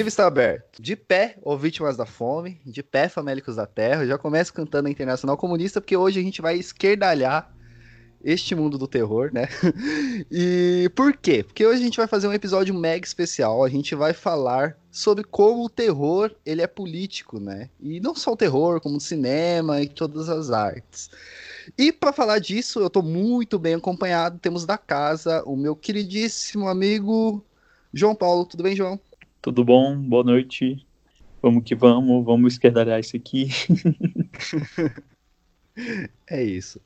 livro está aberto. De pé, ou vítimas da fome, de pé, famélicos da terra. Eu já começo cantando a Internacional Comunista, porque hoje a gente vai esquerdalhar este mundo do terror, né? E por quê? Porque hoje a gente vai fazer um episódio mega especial. A gente vai falar sobre como o terror ele é político, né? E não só o terror, como o cinema e todas as artes. E para falar disso, eu estou muito bem acompanhado. Temos da casa o meu queridíssimo amigo João Paulo. Tudo bem, João? Tudo bom? Boa noite. Vamos que vamos, vamos esquerdalhar isso aqui. É isso.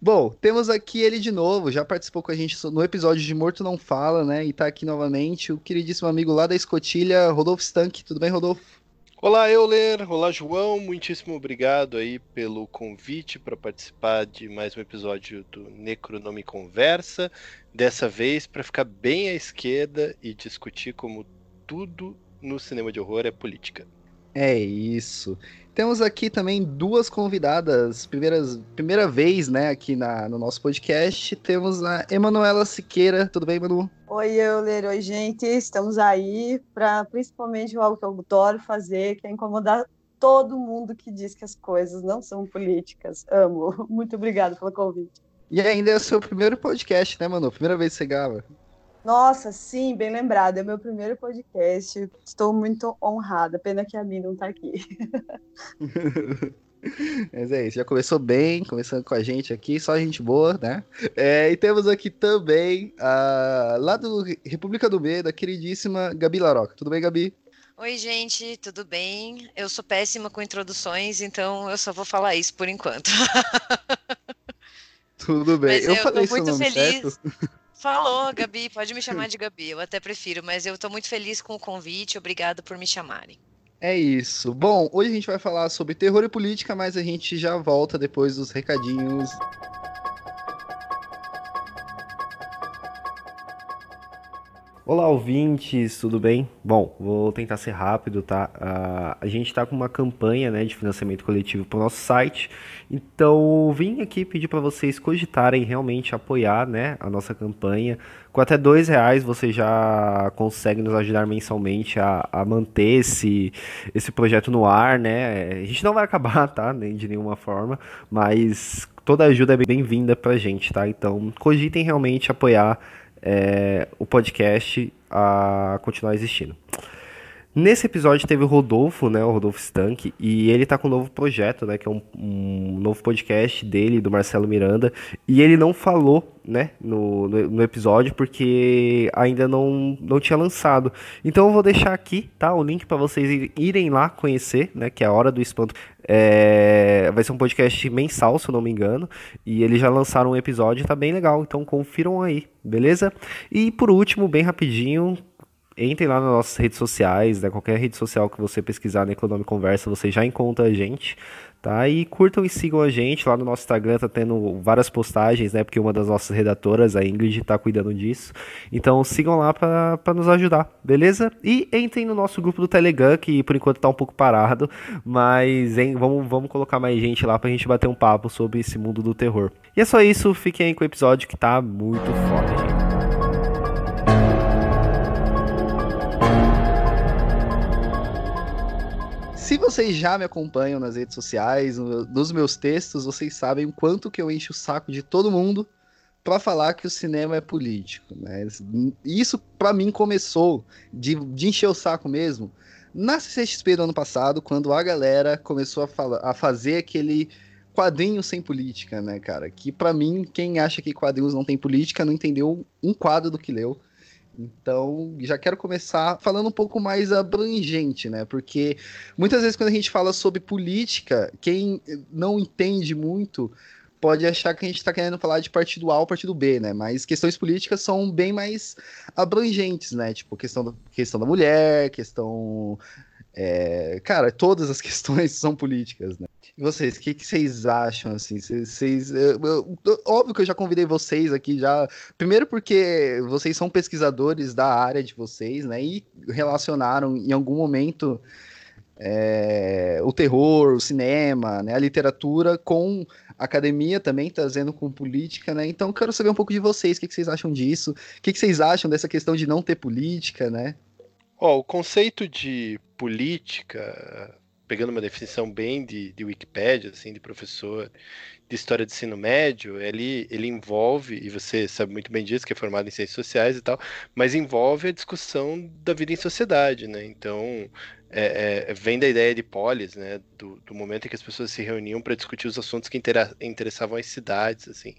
Bom, temos aqui ele de novo, já participou com a gente no episódio de Morto Não Fala, né? E tá aqui novamente, o queridíssimo amigo lá da escotilha, Rodolfo Stank. Tudo bem, Rodolfo? Olá, Euler. Olá, João. Muitíssimo obrigado aí pelo convite para participar de mais um episódio do Necronome Conversa. Dessa vez para ficar bem à esquerda e discutir como tudo no cinema de horror é política. É isso. Temos aqui também duas convidadas, primeiras, primeira vez, né, aqui na, no nosso podcast. Temos a Emanuela Siqueira. Tudo bem, Manu? Oi, Euler. Oi, gente. Estamos aí para principalmente algo que eu adoro fazer, que é incomodar todo mundo que diz que as coisas não são políticas. Amo. Muito obrigada pelo convite. E ainda é o seu primeiro podcast, né, Manu? Primeira vez que você grava. Nossa, sim, bem lembrado. É meu primeiro podcast. Estou muito honrada. Pena que a mim não está aqui. Mas é isso, já começou bem, começando com a gente aqui, só gente boa, né? É, e temos aqui também, uh, lá do República do Meio, da queridíssima Gabi Laroca. Tudo bem, Gabi? Oi, gente, tudo bem? Eu sou péssima com introduções, então eu só vou falar isso por enquanto. tudo bem, Mas eu, eu falei tô muito feliz. Certo? Falou, Gabi, pode me chamar de Gabi, eu até prefiro, mas eu estou muito feliz com o convite, obrigada por me chamarem. É isso. Bom, hoje a gente vai falar sobre terror e política, mas a gente já volta depois dos recadinhos. Olá, ouvintes, tudo bem? Bom, vou tentar ser rápido, tá? Uh, a gente está com uma campanha né, de financiamento coletivo para o nosso site, então vim aqui pedir para vocês cogitarem realmente apoiar né, a nossa campanha. Com até dois reais você já consegue nos ajudar mensalmente a, a manter esse, esse projeto no ar, né? A gente não vai acabar, tá? Nem de nenhuma forma, mas toda ajuda é bem-vinda pra gente, tá? Então cogitem realmente apoiar é, o podcast a continuar existindo. Nesse episódio teve o Rodolfo, né, o Rodolfo Stank, e ele tá com um novo projeto, né, que é um, um novo podcast dele, do Marcelo Miranda, e ele não falou, né, no, no, no, episódio, porque ainda não, não tinha lançado. Então eu vou deixar aqui, tá, o link para vocês irem lá conhecer, né, que é a Hora do Espanto. É, vai ser um podcast mensal, se eu não me engano, e eles já lançaram um episódio, tá bem legal, então confiram aí, beleza? E por último, bem rapidinho, entrem lá nas nossas redes sociais, né? Qualquer rede social que você pesquisar na Econômica Conversa, você já encontra a gente, tá? E curtam e sigam a gente lá no nosso Instagram, tá tendo várias postagens, né? Porque uma das nossas redatoras, a Ingrid, tá cuidando disso. Então sigam lá para nos ajudar, beleza? E entrem no nosso grupo do Telegram, que por enquanto tá um pouco parado, mas hein, vamos, vamos colocar mais gente lá pra gente bater um papo sobre esse mundo do terror. E é só isso, fiquem aí com o episódio que tá muito foda, gente. Se vocês já me acompanham nas redes sociais, nos meus textos, vocês sabem o quanto que eu encho o saco de todo mundo para falar que o cinema é político. Né? Isso, para mim, começou de, de, encher o saco mesmo na CCXP do ano passado, quando a galera começou a, a fazer aquele quadrinho sem política, né, cara? Que para mim, quem acha que quadrinhos não tem política não entendeu um quadro do que leu. Então, já quero começar falando um pouco mais abrangente, né? Porque muitas vezes quando a gente fala sobre política, quem não entende muito pode achar que a gente está querendo falar de partido A ou partido B, né? Mas questões políticas são bem mais abrangentes, né? Tipo, questão da, questão da mulher, questão. É... Cara, todas as questões são políticas, né? E vocês, o que, que, vocês acham, assim? Vocês, eu, eu, óbvio que eu já convidei vocês aqui já. Primeiro porque vocês são pesquisadores da área de vocês, né? E relacionaram em algum momento é, o terror, o cinema, né, a literatura com academia também, trazendo com política, né? Então quero saber um pouco de vocês, o que, que vocês acham disso? O que, que vocês acham dessa questão de não ter política, né? Ó, o conceito de política, pegando uma definição bem de, de Wikipedia, assim, de professor de história de ensino médio, ele, ele envolve, e você sabe muito bem disso, que é formado em ciências sociais e tal, mas envolve a discussão da vida em sociedade, né? Então, é, é, vem da ideia de polis, né? Do, do, momento em que as pessoas se reuniam para discutir os assuntos que interessavam as cidades, assim.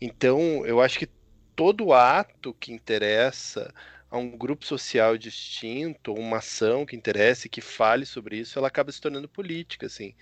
Então, eu acho que todo ato que interessa a um grupo social distinto, uma ação que interesse, que fale sobre isso, ela acaba se tornando política, assim.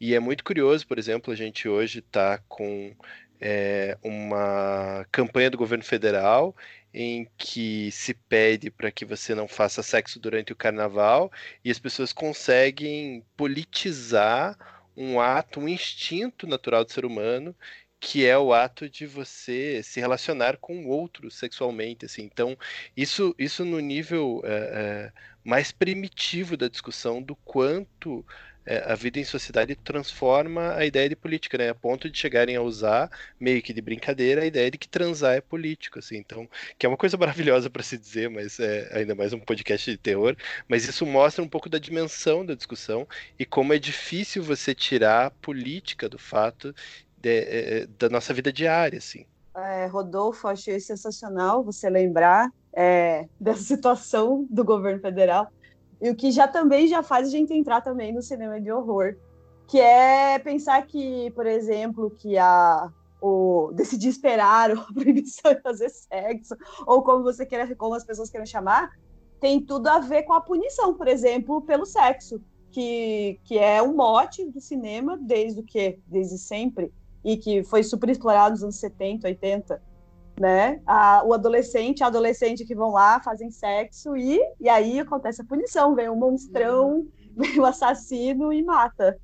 E é muito curioso, por exemplo, a gente hoje está com é, uma campanha do governo federal em que se pede para que você não faça sexo durante o carnaval e as pessoas conseguem politizar um ato, um instinto natural do ser humano que é o ato de você se relacionar com o outro sexualmente, assim. Então, isso, isso no nível é, é, mais primitivo da discussão do quanto é, a vida em sociedade transforma a ideia de política, né? A ponto de chegarem a usar, meio que de brincadeira, a ideia de que transar é político, assim. Então, que é uma coisa maravilhosa para se dizer, mas é ainda mais um podcast de terror. Mas isso mostra um pouco da dimensão da discussão e como é difícil você tirar a política do fato de, é, é, da nossa vida diária, assim. É, Rodolfo, achei sensacional você lembrar é, dessa situação do governo federal. E o que já também já faz a gente entrar também no cinema de horror, que é pensar que, por exemplo, que a o decidir esperar a proibição de fazer sexo ou como você queira, como as pessoas queiram chamar, tem tudo a ver com a punição, por exemplo, pelo sexo, que, que é um mote do cinema desde o que desde sempre e que foi super explorado nos anos 70, 80, né? A, o adolescente, a adolescente que vão lá, fazem sexo e, e aí acontece a punição, vem um monstrão, uhum. vem o um assassino e mata,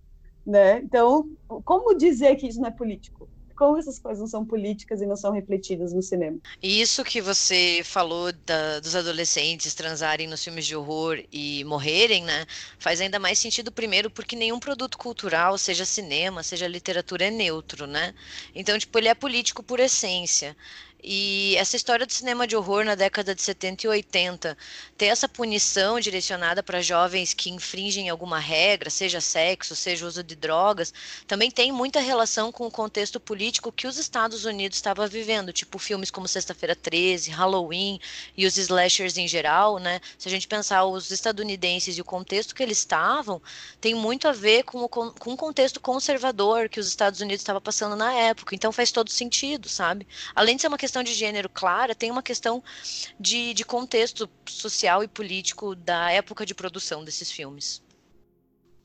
né? Então, como dizer que isso não é político? Como essas coisas não são políticas e não são refletidas no cinema. Isso que você falou da, dos adolescentes transarem nos filmes de horror e morrerem, né? Faz ainda mais sentido, primeiro, porque nenhum produto cultural, seja cinema, seja literatura, é neutro, né? Então, tipo, ele é político por essência. E essa história do cinema de horror na década de 70 e 80, ter essa punição direcionada para jovens que infringem alguma regra, seja sexo, seja uso de drogas, também tem muita relação com o contexto político que os Estados Unidos estavam vivendo, tipo filmes como Sexta-feira 13, Halloween e os slashers em geral, né? Se a gente pensar os estadunidenses e o contexto que eles estavam, tem muito a ver com o, com o contexto conservador que os Estados Unidos estavam passando na época. Então faz todo sentido, sabe? Além de ser uma questão questão de gênero clara, tem uma questão de, de contexto social e político da época de produção desses filmes.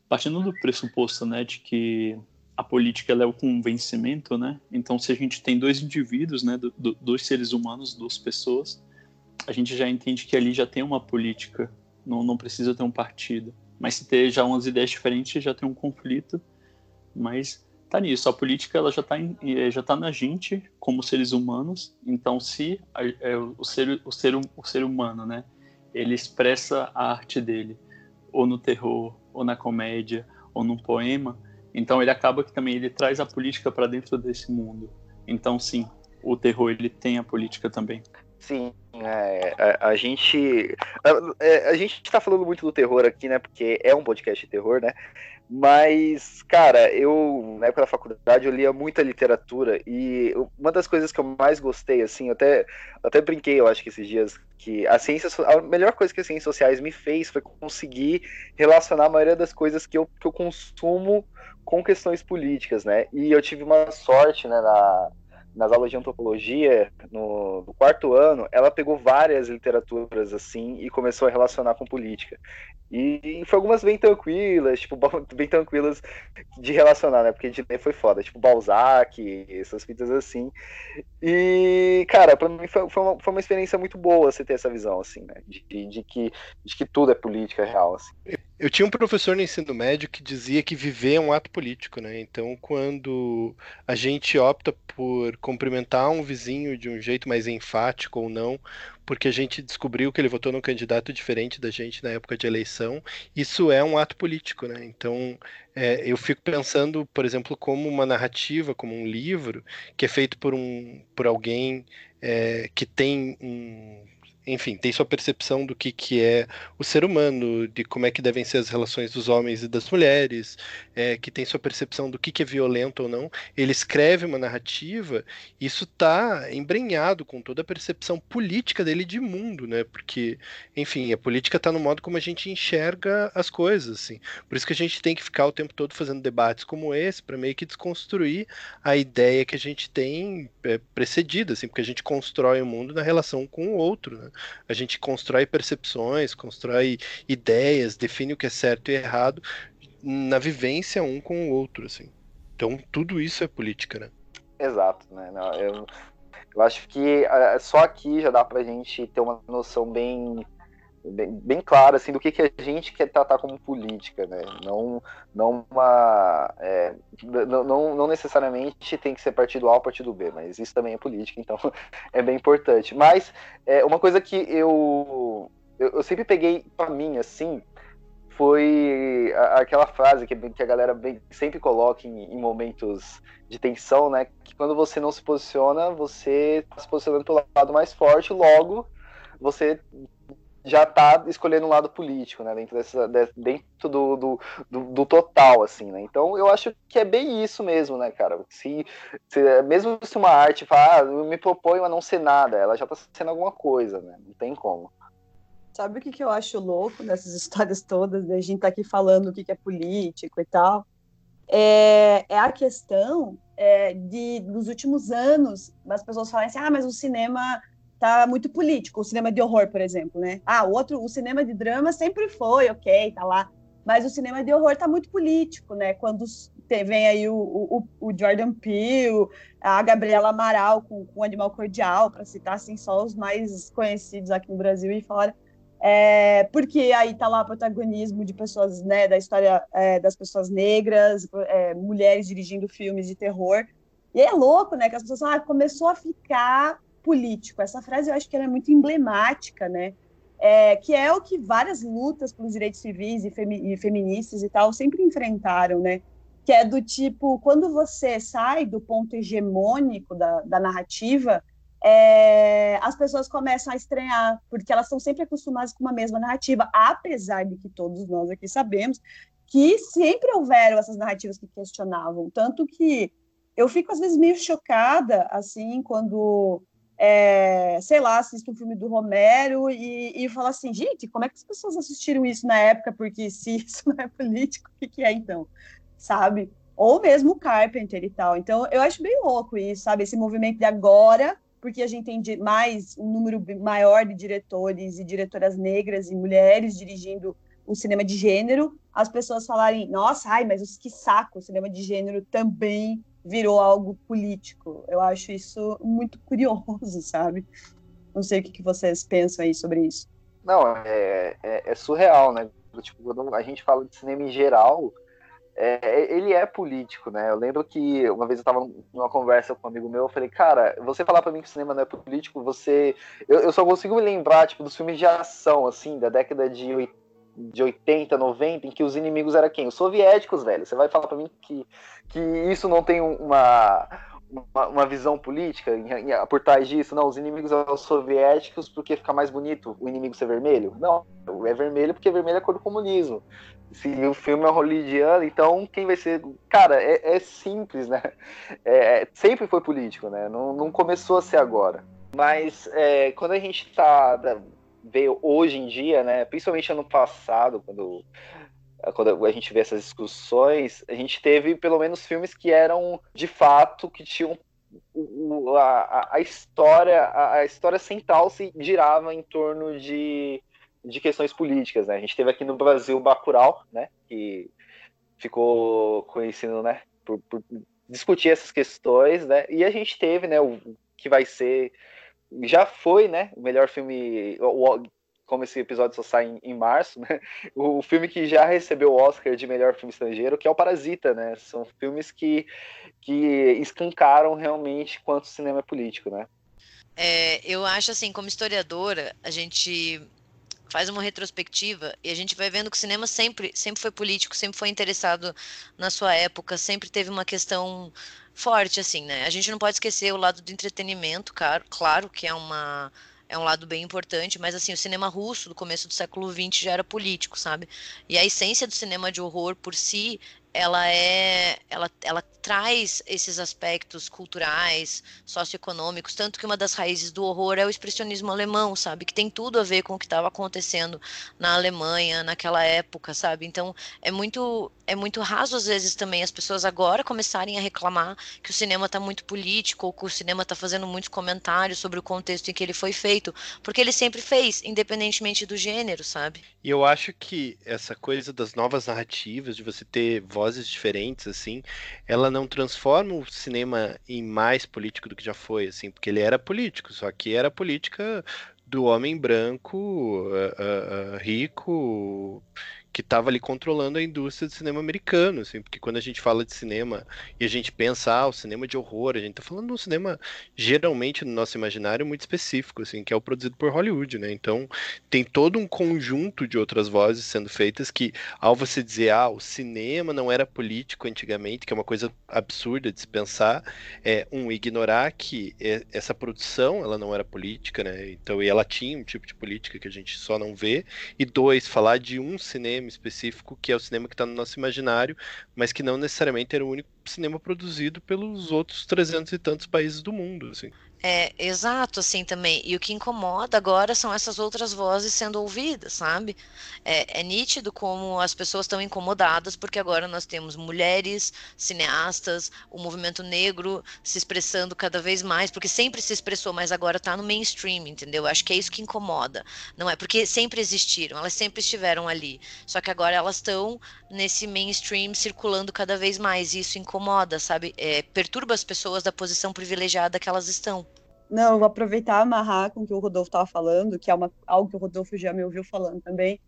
Partindo do pressuposto, né, de que a política é o convencimento, né? Então, se a gente tem dois indivíduos, né, do, do, dois seres humanos, duas pessoas, a gente já entende que ali já tem uma política, não, não precisa ter um partido. Mas se ter já umas ideias diferentes, já tem um conflito. Mas tá nisso. A política ela já está eh, já tá na gente como seres humanos. Então, se a, é, o, ser, o, ser, o ser humano, né, ele expressa a arte dele, ou no terror, ou na comédia, ou num poema, então ele acaba que também ele traz a política para dentro desse mundo. Então, sim, o terror ele tem a política também. Sim, é, a, a, gente a, é, a gente está falando muito do terror aqui, né? Porque é um podcast de terror, né? Mas, cara, eu, na época da faculdade, eu lia muita literatura e uma das coisas que eu mais gostei, assim, até, até brinquei, eu acho que esses dias, que a ciência, a melhor coisa que as ciências sociais me fez foi conseguir relacionar a maioria das coisas que eu, que eu consumo com questões políticas, né? E eu tive uma sorte, né, na, nas aulas de antropologia, no, no, quarto ano, ela pegou várias literaturas assim e começou a relacionar com política. E, e foi algumas bem tranquilas, tipo, bem tranquilas de relacionar, né? Porque de ler foi foda, tipo Balzac, essas fitas assim. E, cara, pra mim foi, foi, uma, foi uma experiência muito boa você ter essa visão, assim, né? De, de, que, de que tudo é política real, assim. Eu tinha um professor no ensino médio que dizia que viver é um ato político, né? Então, quando a gente opta por cumprimentar um vizinho de um jeito mais enfático ou não, porque a gente descobriu que ele votou num candidato diferente da gente na época de eleição, isso é um ato político, né? Então, é, eu fico pensando, por exemplo, como uma narrativa, como um livro, que é feito por, um, por alguém é, que tem um enfim, tem sua percepção do que, que é o ser humano, de como é que devem ser as relações dos homens e das mulheres, é, que tem sua percepção do que, que é violento ou não. Ele escreve uma narrativa, isso está embrenhado com toda a percepção política dele de mundo, né? Porque, enfim, a política está no modo como a gente enxerga as coisas, assim. Por isso que a gente tem que ficar o tempo todo fazendo debates como esse, para meio que desconstruir a ideia que a gente tem é, precedida, assim, porque a gente constrói o mundo na relação com o outro, né? A gente constrói percepções, constrói ideias, define o que é certo e errado na vivência um com o outro, assim. Então tudo isso é política, né? Exato, né? Eu, eu acho que uh, só aqui já dá pra gente ter uma noção bem bem, bem clara assim do que, que a gente quer tratar como política, né? Não, não uma, é, não, não, não, necessariamente tem que ser partido A ou partido B, mas isso também é política, então é bem importante. Mas é, uma coisa que eu, eu, eu sempre peguei para mim assim foi aquela frase que, que a galera bem, sempre coloca em, em, momentos de tensão, né? Que quando você não se posiciona, você está se posicionando pelo lado mais forte, logo você já está escolhendo um lado político, né? Dentro, dessa, dentro do, do, do, do, total, assim, né? Então eu acho que é bem isso mesmo, né, cara? Se, se mesmo se uma arte fala, ah, eu me proponho a não ser nada, ela já está sendo alguma coisa, né? Não tem como. Sabe o que, que eu acho louco nessas histórias todas, de a gente tá aqui falando o que, que é político e tal? É, é a questão é, de, nos últimos anos, as pessoas falam assim, ah, mas o cinema tá muito político, o cinema de horror, por exemplo, né? Ah, o outro, o cinema de drama sempre foi, ok, tá lá. Mas o cinema de horror tá muito político, né? Quando vem aí o, o, o, Jordan Peele, a Gabriela Amaral com, com Animal Cordial, para citar assim, só os mais conhecidos aqui no Brasil e fora. É, porque aí tá lá o protagonismo de pessoas, né, da história é, das pessoas negras, é, mulheres dirigindo filmes de terror. E é louco, né, que as pessoas ah, começou a ficar político. Essa frase eu acho que ela é muito emblemática, né? É, que é o que várias lutas pelos direitos civis e, femi e, feministas e tal sempre enfrentaram, né? Que é do tipo, quando você sai do ponto hegemônico da, da narrativa, é, as pessoas começam a estranhar, porque elas estão sempre acostumadas com uma mesma narrativa, apesar de que todos nós aqui sabemos que sempre houveram essas narrativas que questionavam, tanto que eu fico às vezes meio chocada, assim, quando é, sei lá, assisto um filme do Romero e, e falo assim, gente, como é que as pessoas assistiram isso na época? Porque se isso não é político, o que, que é então? Sabe? Ou mesmo o Carpenter e tal. Então, eu acho bem louco isso, sabe? Esse movimento de agora, porque a gente tem mais um número maior de diretores e diretoras negras e mulheres dirigindo o cinema de gênero, as pessoas falarem, nossa, ai, mas que saco, o cinema de gênero também virou algo político. Eu acho isso muito curioso, sabe? Não sei o que, vocês pensam aí sobre isso. Não, é, é, é surreal, né? Tipo, quando a gente fala de cinema em geral, é, ele é político, né? Eu lembro que uma vez eu estava numa conversa com um amigo meu, eu falei, cara, você falar para mim que o cinema não é político, você. Eu, eu, só consigo me lembrar, tipo, dos filmes de ação, assim, da década de 80 de 80, 90, em que os inimigos eram quem? Os soviéticos, velho. Você vai falar para mim que, que isso não tem uma, uma, uma visão política por trás disso? Não, os inimigos são os soviéticos porque fica mais bonito o inimigo ser vermelho? Não, é vermelho porque vermelho é cor do comunismo. Se o filme é hollywoodiano, então quem vai ser. Cara, é, é simples, né? É, é sempre foi político, né? Não, não começou a ser agora. Mas é, quando a gente tá veio hoje em dia, né, principalmente ano passado, quando, quando a gente vê essas discussões, a gente teve pelo menos filmes que eram de fato que tinham a, a história a, história central se girava em torno de, de questões políticas, né? A gente teve aqui no Brasil Bacurau, né, que ficou conhecido, né, por, por discutir essas questões, né? E a gente teve, né, o que vai ser já foi, né, o melhor filme, o, como esse episódio só sai em, em, março, né, o filme que já recebeu o Oscar de melhor filme estrangeiro, que é o Parasita, né, são filmes que, que escancaram realmente quanto o cinema é político, né. É, eu acho assim, como historiadora, a gente faz uma retrospectiva e a gente vai vendo que o cinema sempre, sempre foi político, sempre foi interessado na sua época, sempre teve uma questão forte, assim, né? A gente não pode esquecer o lado do entretenimento, claro, claro que é uma é um lado bem importante, mas assim, o cinema russo do começo do século XX já era político, sabe? E a essência do cinema de horror por si ela é ela, ela traz esses aspectos culturais, socioeconômicos, tanto que uma das raízes do horror é o expressionismo alemão, sabe, que tem tudo a ver com o que estava acontecendo na Alemanha naquela época, sabe? Então, é muito é muito raso às vezes também as pessoas agora começarem a reclamar que o cinema está muito político ou que o cinema está fazendo muitos comentários sobre o contexto em que ele foi feito, porque ele sempre fez, independentemente do gênero, sabe? E eu acho que essa coisa das novas narrativas, de você ter vozes diferentes assim, ela não transforma o cinema em mais político do que já foi, assim, porque ele era político, só que era política do homem branco, uh, uh, rico, que estava ali controlando a indústria do cinema americano, assim, porque quando a gente fala de cinema e a gente pensa, ah, o cinema de horror, a gente está falando de um cinema geralmente no nosso imaginário muito específico, assim, que é o produzido por Hollywood, né? Então, tem todo um conjunto de outras vozes sendo feitas que, ao você dizer, ah, o cinema não era político antigamente, que é uma coisa absurda de se pensar, é um ignorar que essa produção, ela não era política, né? Então, e ela tinha um tipo de política que a gente só não vê, e dois, falar de um cinema cinema específico, que é o cinema que está no nosso imaginário, mas que não necessariamente era o único cinema produzido pelos outros 300 e tantos países do mundo, assim. É, exato, assim também. E o que incomoda agora são essas outras vozes sendo ouvidas, sabe? É, é nítido como as pessoas estão incomodadas, porque agora nós temos mulheres, cineastas, o movimento negro se expressando cada vez mais, porque sempre se expressou, mas agora está no mainstream, entendeu? Acho que é isso que incomoda. Não é porque sempre existiram, elas sempre estiveram ali. Só que agora elas estão nesse mainstream circulando cada vez mais. E isso incomoda, sabe? É, perturba as pessoas da posição privilegiada que elas estão. Não, eu vou aproveitar amarrar com o que o Rodolfo estava falando, que é uma, algo que o Rodolfo já me ouviu falando também,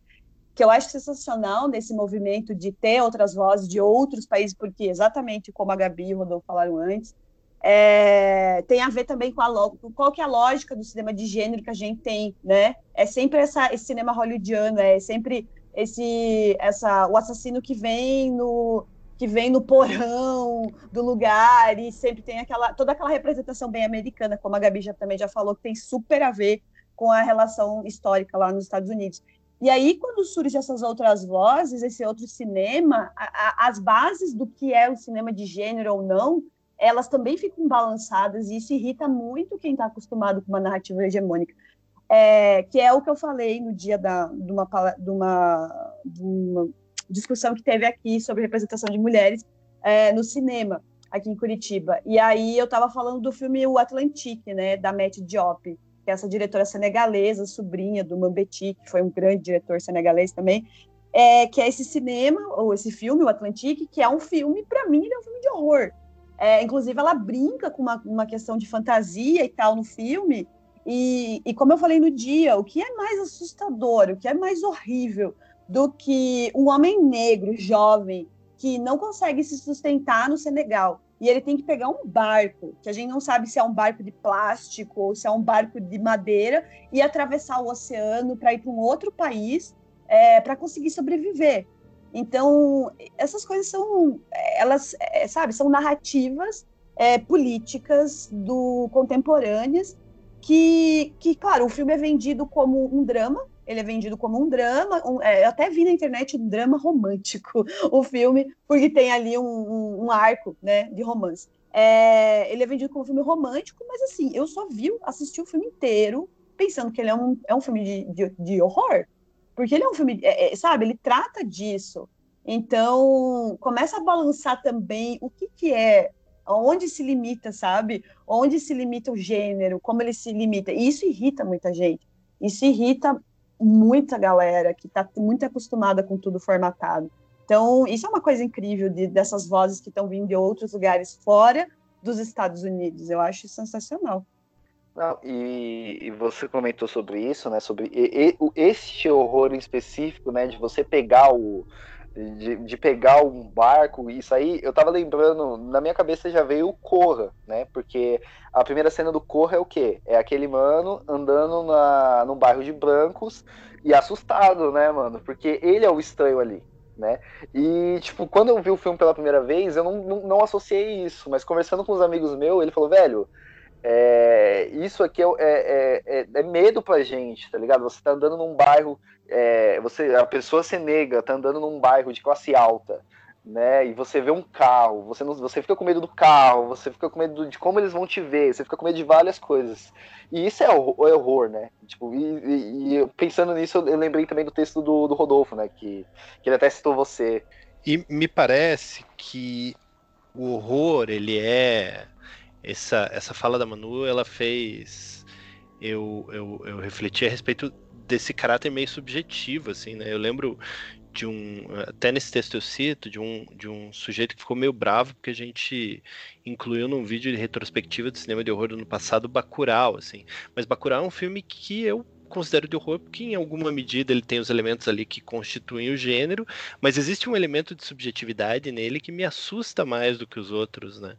que eu acho sensacional nesse movimento de ter outras vozes de outros países, porque exatamente como a Gabi e o Rodolfo falaram antes, é, tem a ver também com a qual que é a lógica do cinema de gênero que a gente tem, né? É sempre essa, esse cinema hollywoodiano, é sempre esse, essa, o assassino que vem no, que vem no porão do lugar e sempre tem aquela toda aquela representação bem americana, como a Gabi já, também já falou, que tem super a ver com a relação histórica lá nos Estados Unidos. E aí, quando surgem essas outras vozes, esse outro cinema, a, a, as bases do que é o cinema de gênero ou não, elas também ficam balançadas e isso irrita muito quem está acostumado com uma narrativa hegemônica. É, que é o que eu falei no dia da, de, uma, de, uma, de uma discussão que teve aqui sobre representação de mulheres é, no cinema aqui em Curitiba. E aí eu estava falando do filme O Atlantique, né, da Matt Diop, que é essa diretora senegalesa, sobrinha do Mambeti, que foi um grande diretor senegalês também, é, que é esse cinema, ou esse filme, O Atlantique, que é um filme, para mim, é um filme de horror. É, inclusive, ela brinca com uma, uma questão de fantasia e tal no filme, e, e como eu falei no dia, o que é mais assustador, o que é mais horrível do que um homem negro, jovem, que não consegue se sustentar no Senegal. E ele tem que pegar um barco, que a gente não sabe se é um barco de plástico ou se é um barco de madeira, e atravessar o oceano para ir para um outro país é, para conseguir sobreviver. Então, essas coisas são, elas, é, sabe, são narrativas é, políticas do contemporâneas que, que, claro, o filme é vendido como um drama, ele é vendido como um drama, um, é, eu até vi na internet um drama romântico, o filme, porque tem ali um, um, um arco, né, de romance. É, ele é vendido como um filme romântico, mas assim, eu só vi, assisti o filme inteiro, pensando que ele é um, é um filme de, de, de horror, porque ele é um filme, é, é sabe, ele trata disso. Então, começa a balançar também o que, que é, onde se limita, sabe? Onde se limita o gênero, como ele se limita. E isso irrita muita gente. Isso irrita muita galera que está muito acostumada com tudo formatado. Então, isso é uma coisa incrível de, dessas vozes que estão vindo de outros lugares fora dos Estados Unidos. Eu acho sensacional. Não, e, e, você comentou sobre isso, né? Sobre e, e, esse horror em específico, né? De você pegar o, de, de, pegar um barco, isso aí, eu tava lembrando, na minha cabeça já veio o Corra, né? Porque a primeira cena do Corra é o quê? É aquele mano andando na, num bairro de brancos e assustado, né, mano? Porque ele é o estranho ali, né? E, tipo, quando eu vi o filme pela primeira vez, eu não, não, não associei isso, mas conversando com os amigos meus, ele falou, velho, É, isso aqui é, é, é, é, medo pra gente, tá ligado? Você tá andando num bairro, é, você, a pessoa se nega, tá andando num bairro de classe alta, né? E você vê um carro, você, não, você fica com medo do carro, você fica com medo de como eles vão te ver, você fica com medo de várias coisas. E isso é horror, é horror né? Tipo, e, e, e, pensando nisso, eu lembrei também do texto do, do Rodolfo, né? Que, que ele até citou você. E me parece que o horror, ele é. Essa, essa fala da Manu, ela fez eu, eu, eu refleti a respeito desse caráter meio subjetivo, assim, né? Eu lembro de um, até nesse texto eu cito, de um, de um sujeito que ficou meio bravo porque a gente incluiu num vídeo de retrospectiva do cinema de horror do ano passado Bacurau, assim. Mas Bacurau é um filme que eu considero de horror porque em alguma medida ele tem os elementos ali que constituem o gênero, mas existe um elemento de subjetividade nele que me assusta mais do que os outros, né?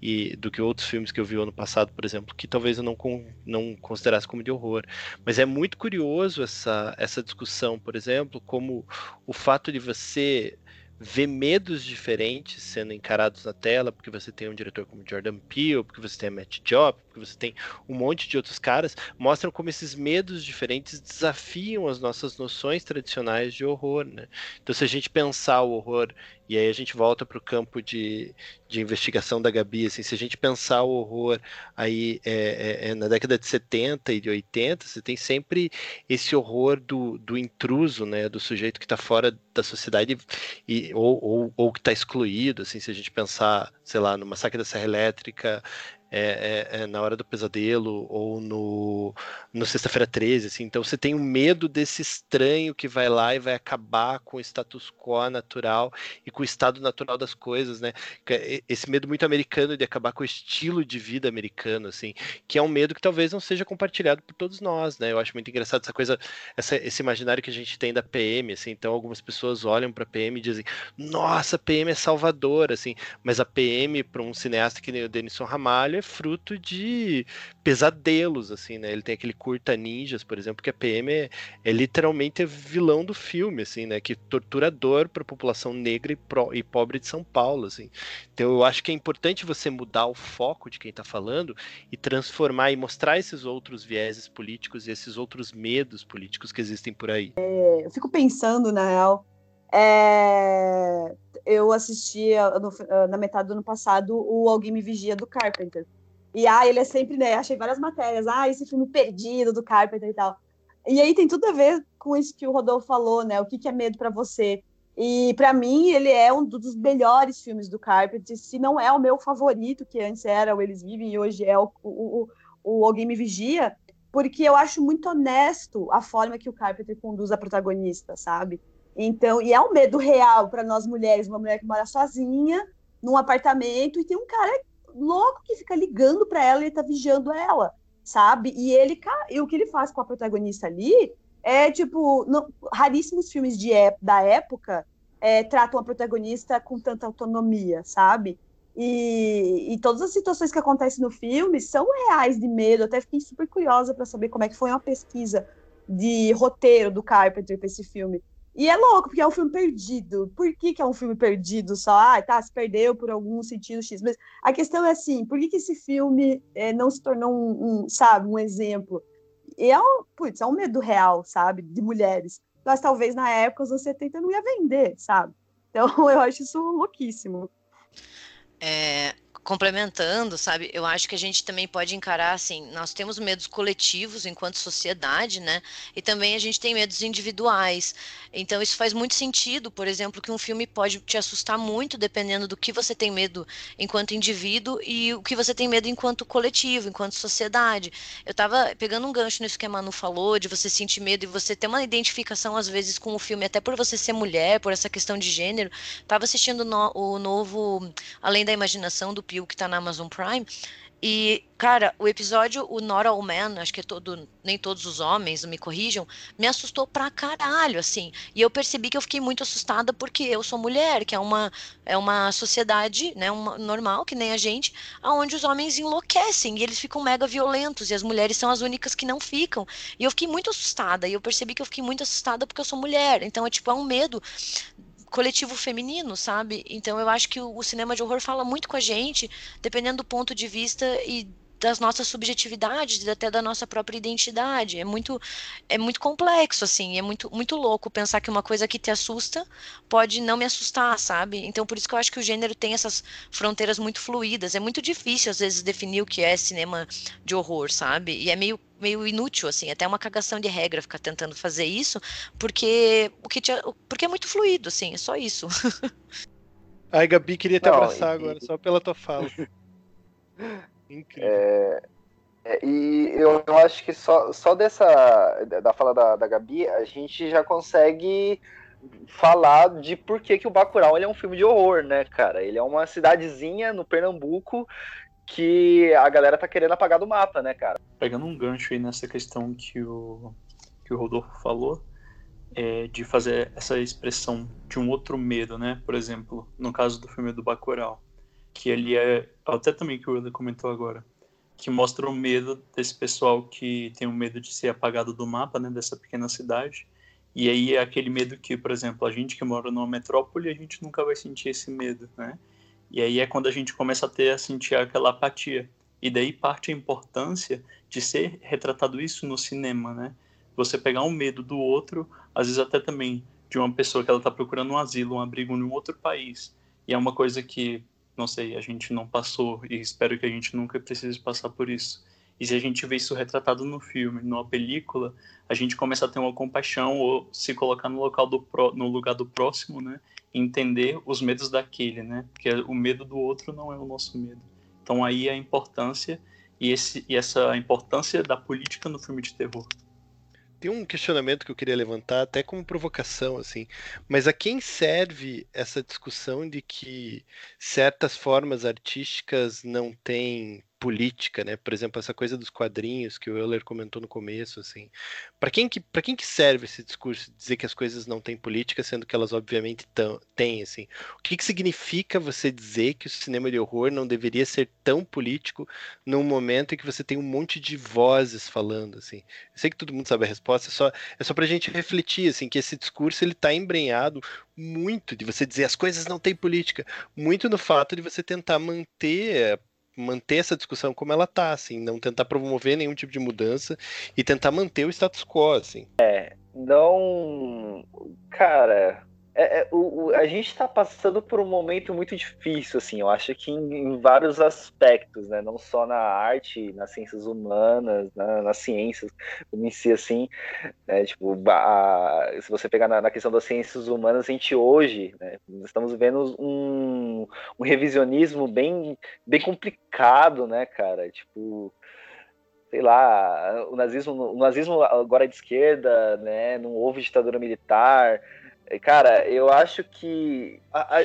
E do que outros filmes que eu vi ano passado, por exemplo, que talvez eu não, não considerasse como de horror. Mas é muito curioso essa, essa discussão, por exemplo, como o fato de você ver medos diferentes sendo encarados na tela, porque você tem um diretor como Jordan Peele, porque você tem a Matt Job, porque você tem um monte de outros caras, mostram como esses medos diferentes desafiam as nossas noções tradicionais de horror, né? Então, se a gente pensar o horror e aí a gente volta para o campo de, de investigação da Gabi, assim, se a gente pensar o horror aí é, é, é na década de 70 e de 80, você tem sempre esse horror do, do intruso, né, do sujeito que está fora da sociedade e, ou, ou, ou que está excluído, assim, se a gente pensar, sei lá, no Massacre da Serra Elétrica, é, é, é, na hora do pesadelo ou no, no Sexta-feira 13, assim. Então você tem o um medo desse estranho que vai lá e vai acabar com o status quo natural e com o estado natural das coisas, né? Esse medo muito americano de acabar com o estilo de vida americano, assim, que é um medo que talvez não seja compartilhado por todos nós, né? Eu acho muito engraçado essa coisa, essa, esse imaginário que a gente tem da PM, assim. Então algumas pessoas olham para PM e dizem: "Nossa, PM é salvadora", assim. Mas a PM para um cineasta que nem o Denison Ramalho fruto de pesadelos, assim, né? Ele tem aquele curta ninjas, por exemplo, que a PM é, é literalmente vilão do filme, assim, né? Que torturador para a população negra e, pro, e, pobre de São Paulo, assim. Então eu acho que é importante você mudar o foco de quem está falando e transformar e mostrar esses outros vieses políticos e esses outros medos políticos que existem por aí. É, eu fico pensando, na real, é, eu assisti na metade do ano passado o Alguém Me Vigia do Carpenter. E ah, ele é sempre, né? Achei várias matérias. Ah, esse filme perdido do Carpenter e tal. E aí tem tudo a ver com isso que o Rodolfo falou, né? O que, que é medo para você? E para mim ele é um dos melhores filmes do Carpenter, se não é o meu favorito, que antes era o Eles Vivem e hoje é o, o, o Alguém Me Vigia, porque eu acho muito honesto a forma que o Carpenter conduz a protagonista, sabe? Então, e é um medo real para nós mulheres, uma mulher que mora sozinha num apartamento e tem um cara louco que fica ligando para ela e tá vigiando ela, sabe? E ele, e o que ele faz com a protagonista ali é tipo, raríssimos filmes de da época é, tratam a protagonista com tanta autonomia, sabe? E, e, todas as situações que acontecem no filme são reais de medo. Eu até fiquei super curiosa para saber como é que foi uma pesquisa de roteiro do Carpenter para esse filme. E é louco, porque é um filme perdido. Por que, que é um filme perdido só? Ah, tá, se perdeu por algum sentido X. Mas a questão é assim, por que, que esse filme é, não se tornou um, um, sabe, um exemplo? E é um, putz, é um medo real, sabe, de mulheres. Mas talvez na época, os anos 70, não ia vender, sabe? Então eu acho isso louquíssimo. É, complementando, sabe? Eu acho que a gente também pode encarar assim, nós temos medos coletivos enquanto sociedade, né? E também a gente tem medos individuais. Então isso faz muito sentido, por exemplo, que um filme pode te assustar muito dependendo do que você tem medo enquanto indivíduo e o que você tem medo enquanto coletivo, enquanto sociedade. Eu tava pegando um gancho nisso que a Manu falou, de você sentir medo e você ter uma identificação às vezes com o filme, até por você ser mulher, por essa questão de gênero. Tava assistindo no, o novo Além da Imaginação do Pio que está na Amazon Prime. E, cara, o episódio, o Not All Men, acho que é todo, nem todos os homens, me corrijam, me assustou pra caralho, assim. E eu percebi que eu fiquei muito assustada porque eu sou mulher, que é uma, é uma sociedade, né, uma, normal, que nem a gente, onde os homens enlouquecem e eles ficam mega violentos e as mulheres são as únicas que não ficam. E eu fiquei muito assustada e eu percebi que eu fiquei muito assustada porque eu sou mulher. Então, é tipo, é um medo coletivo feminino, sabe? Então eu acho que o, o, cinema de horror fala muito com a gente, dependendo do ponto de vista e das nossas subjetividades, até da nossa própria identidade. É muito, é muito complexo, assim, é muito, muito louco pensar que uma coisa que te assusta pode não me assustar, sabe? Então, por isso que eu acho que o gênero tem essas fronteiras muito fluídas. É muito difícil, às vezes, definir o que é cinema de horror, sabe? E é meio meio inútil, assim, até uma cagação de regra ficar tentando fazer isso, porque o que te, porque é muito fluido, assim, é só isso. Ai, Gabi, queria te Não, abraçar e... agora, só pela tua fala. Incrível. É, é, e eu, eu, acho que só, só dessa da fala da, da Gabi, a gente já consegue falar de por que, que o Bacurau ele é um filme de horror, né, cara? Ele é uma cidadezinha no Pernambuco que a galera tá querendo apagar do mapa, né, cara? Pegando um gancho aí nessa questão que o, que o Rodolfo falou, é, de fazer essa expressão de um outro medo, né? Por exemplo, no caso do filme do Bacurau, que ele é até também que o Wilder comentou agora, que mostra o medo desse pessoal que tem o medo de ser apagado do mapa, né? Dessa pequena cidade. E aí é aquele medo que, por exemplo, a gente que mora numa metrópole, a gente nunca vai sentir esse medo, né? E aí é quando a gente começa a ter a sentir aquela apatia. E daí parte a importância de ser retratado isso no cinema, né? Você pegar um medo do outro, às vezes até também de uma pessoa que ela está procurando um asilo, um abrigo em um outro país. E é uma coisa que, não sei, a gente não passou e espero que a gente nunca precise passar por isso. E se a gente vê isso retratado no filme, numa película, a gente começa a ter uma compaixão ou se colocar no local do no lugar do próximo, né? E entender os medos daquele, né? Porque o medo do outro não é o nosso medo. Então aí a importância e, esse, e essa importância da política no filme de terror tem um questionamento que eu queria levantar, até como provocação, assim. Mas a quem serve essa discussão de que certas formas artísticas não têm política, né? Por exemplo, essa coisa dos quadrinhos que o Euler comentou no começo, assim. Para quem que para quem que serve esse discurso de dizer que as coisas não têm política, sendo que elas obviamente tão, têm, assim? O que que significa você dizer que o cinema de horror não deveria ser tão político num momento em que você tem um monte de vozes falando, assim? Eu sei que todo mundo sabe a resposta, é só é só pra gente refletir, assim, que esse discurso ele tá embrenhado muito de você dizer as coisas não têm política, muito no fato de você tentar manter manter essa discussão como ela tá, assim, não tentar promover nenhum tipo de mudança e tentar manter o status quo, assim. É, não. Cara, é, é, o, o, a gente está passando por um momento muito difícil, assim, eu acho que em, em, vários aspectos, né? Não só na arte, nas ciências humanas, na, nas ciências, como em si, assim, né? Tipo, a, se você pegar na, na, questão das ciências humanas, a gente hoje, né, estamos vendo um, um revisionismo bem, bem complicado, né, cara? Tipo, sei lá, o nazismo, o nazismo agora é de esquerda, né? Não houve ditadura militar, Cara, eu acho que a, a,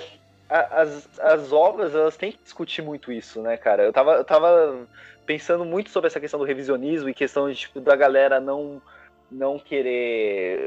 a, as, as obras elas têm que discutir muito isso, né, cara? Eu tava, eu tava pensando muito sobre essa questão do revisionismo e questão de, tipo, da galera não, não querer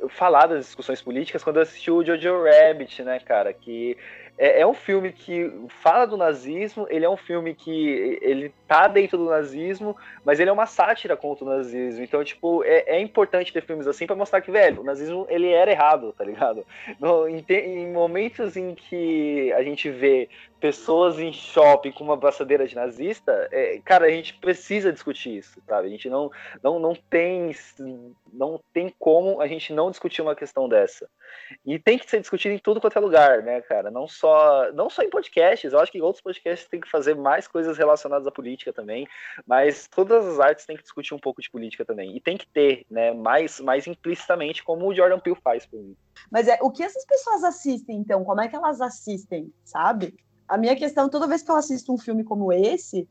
uh, falar das discussões políticas quando eu assisti o Jojo Rabbit, né, cara? Que é, é, um filme que fala do nazismo, ele é um filme que ele tá dentro do nazismo, mas ele é uma sátira contra o nazismo. Então, tipo, é, é importante ter filmes assim para mostrar que, velho, o nazismo ele era errado, tá ligado? No, em, te, em, momentos em que a gente vê pessoas em shopping com uma braçadeira de nazista, é, cara, a gente precisa discutir isso, sabe? A gente não, não, não tem não tem como a gente não discutir uma questão dessa. E tem que ser discutido em tudo quanto é lugar, né, cara? Não só, não só em podcasts, eu acho que outros podcasts têm que fazer mais coisas relacionadas à política também, mas todas as artes têm que discutir um pouco de política também. E tem que ter, né, mais, mais implicitamente, como o Jordan Peele faz por mim. Mas é, o que essas pessoas assistem, então? Como é que elas assistem, sabe? A minha questão, toda vez que eu assisto um filme como esse,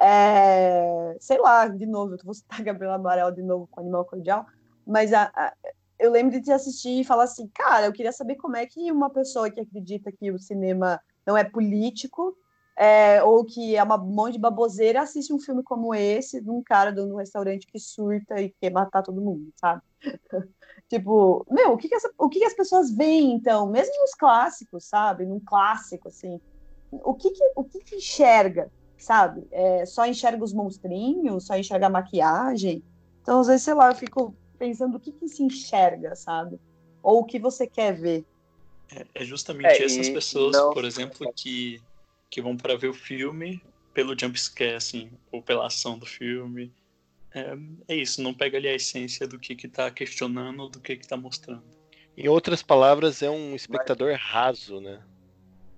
é, sei lá, de novo, eu vou citar Gabriela Amaral de novo com Animal Cordial, mas a, a, eu lembro de te assistir e falar assim, cara, eu queria saber como é que uma pessoa que acredita que o cinema não é político, é, ou que é uma mão de baboseira, assiste um filme como esse, de um cara de um restaurante que surta e quer matar todo mundo, sabe? tipo, meu, o que, que, essa, o que, que as pessoas veem, então? Mesmo nos clássicos, sabe? Num clássico, assim. O que, que, o que, que enxerga, sabe? É, só enxerga os monstrinhos, só enxerga a maquiagem. Então, às vezes, sei lá, eu fico pensando o que, que se enxerga, sabe? Ou o que você quer ver. É, é justamente é, essas pessoas, não... por exemplo, que, que vão para ver o filme pelo jumpscare, assim, ou pela ação do filme. É, é, isso, não pega ali a essência do que que tá questionando ou do que que tá mostrando. Em outras palavras, é um espectador Mas... raso, né?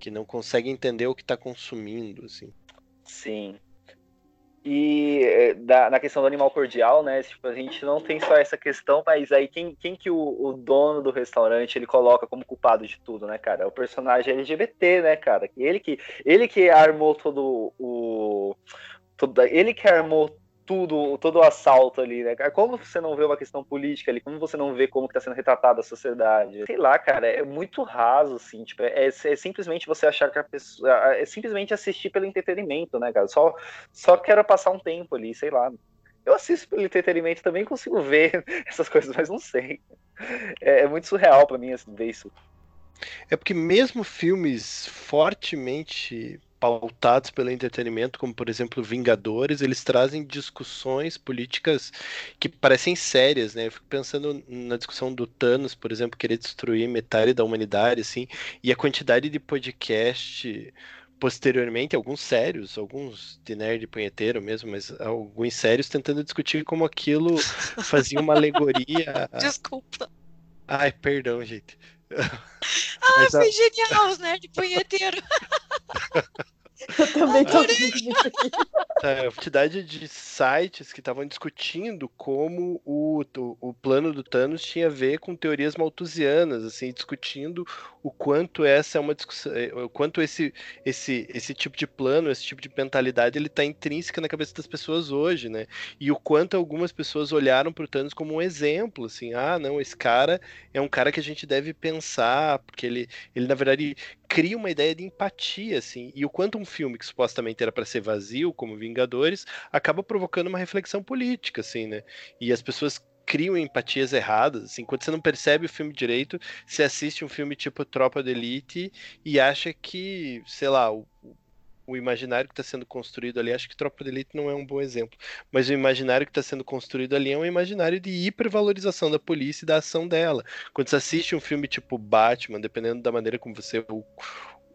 Que não consegue entender o que está consumindo, assim. Sim. E eh, da, na questão do animal cordial, né? Tipo, a gente não tem só essa questão, mas aí quem, quem que o, o, dono do restaurante ele coloca como culpado de tudo, né, cara? É o personagem LGBT, né, cara? Ele que, ele que armou todo o. Todo, ele que armou tudo, todo o assalto ali, né? Como você não vê uma questão política ali? Como você não vê como está sendo retratada a sociedade? Sei lá, cara, é muito raso, assim, tipo, é, é, simplesmente você achar que a pessoa, é simplesmente assistir pelo entretenimento, né, cara? Só, só quero passar um tempo ali, sei lá. Eu assisto pelo entretenimento também, consigo ver essas coisas, mas não sei. É, é muito surreal para mim assim, ver isso. É porque mesmo filmes fortemente pautados pelo entretenimento, como por exemplo Vingadores, eles trazem discussões políticas que parecem sérias, né? Eu fico pensando na discussão do Thanos, por exemplo, querer destruir metade da humanidade, assim, e a quantidade de podcast posteriormente, alguns sérios, alguns de nerd punheteiro mesmo, mas alguns sérios tentando discutir como aquilo fazia uma alegoria. Desculpa. Ai, perdão, gente. Ah, foi a... genial, os nerd punheteiro. Eu também tô é, a quantidade de sites que estavam discutindo como o, o, plano do Thanos tinha a ver com teorias malthusianas, assim, discutindo o quanto essa é uma discussão, é, o quanto esse, esse, esse tipo de plano, esse tipo de mentalidade, ele está intrínseca na cabeça das pessoas hoje, né? E o quanto algumas pessoas olharam para o Thanos como um exemplo, assim, ah, não, esse cara é um cara que a gente deve pensar, porque ele, ele na verdade cria uma ideia de empatia, assim, e o quanto um filme que supostamente era para ser vazio, como Vingadores, acaba provocando uma reflexão política, assim, né? E as pessoas criam empatias erradas, assim, quando você não percebe o filme direito, você assiste um filme tipo Tropa de Elite e acha que, sei lá, o, o imaginário que está sendo construído ali, acho que Tropa de Elite não é um bom exemplo, mas o imaginário que está sendo construído ali é um imaginário de hipervalorização da polícia e da ação dela. Quando você assiste um filme tipo Batman, dependendo da maneira como você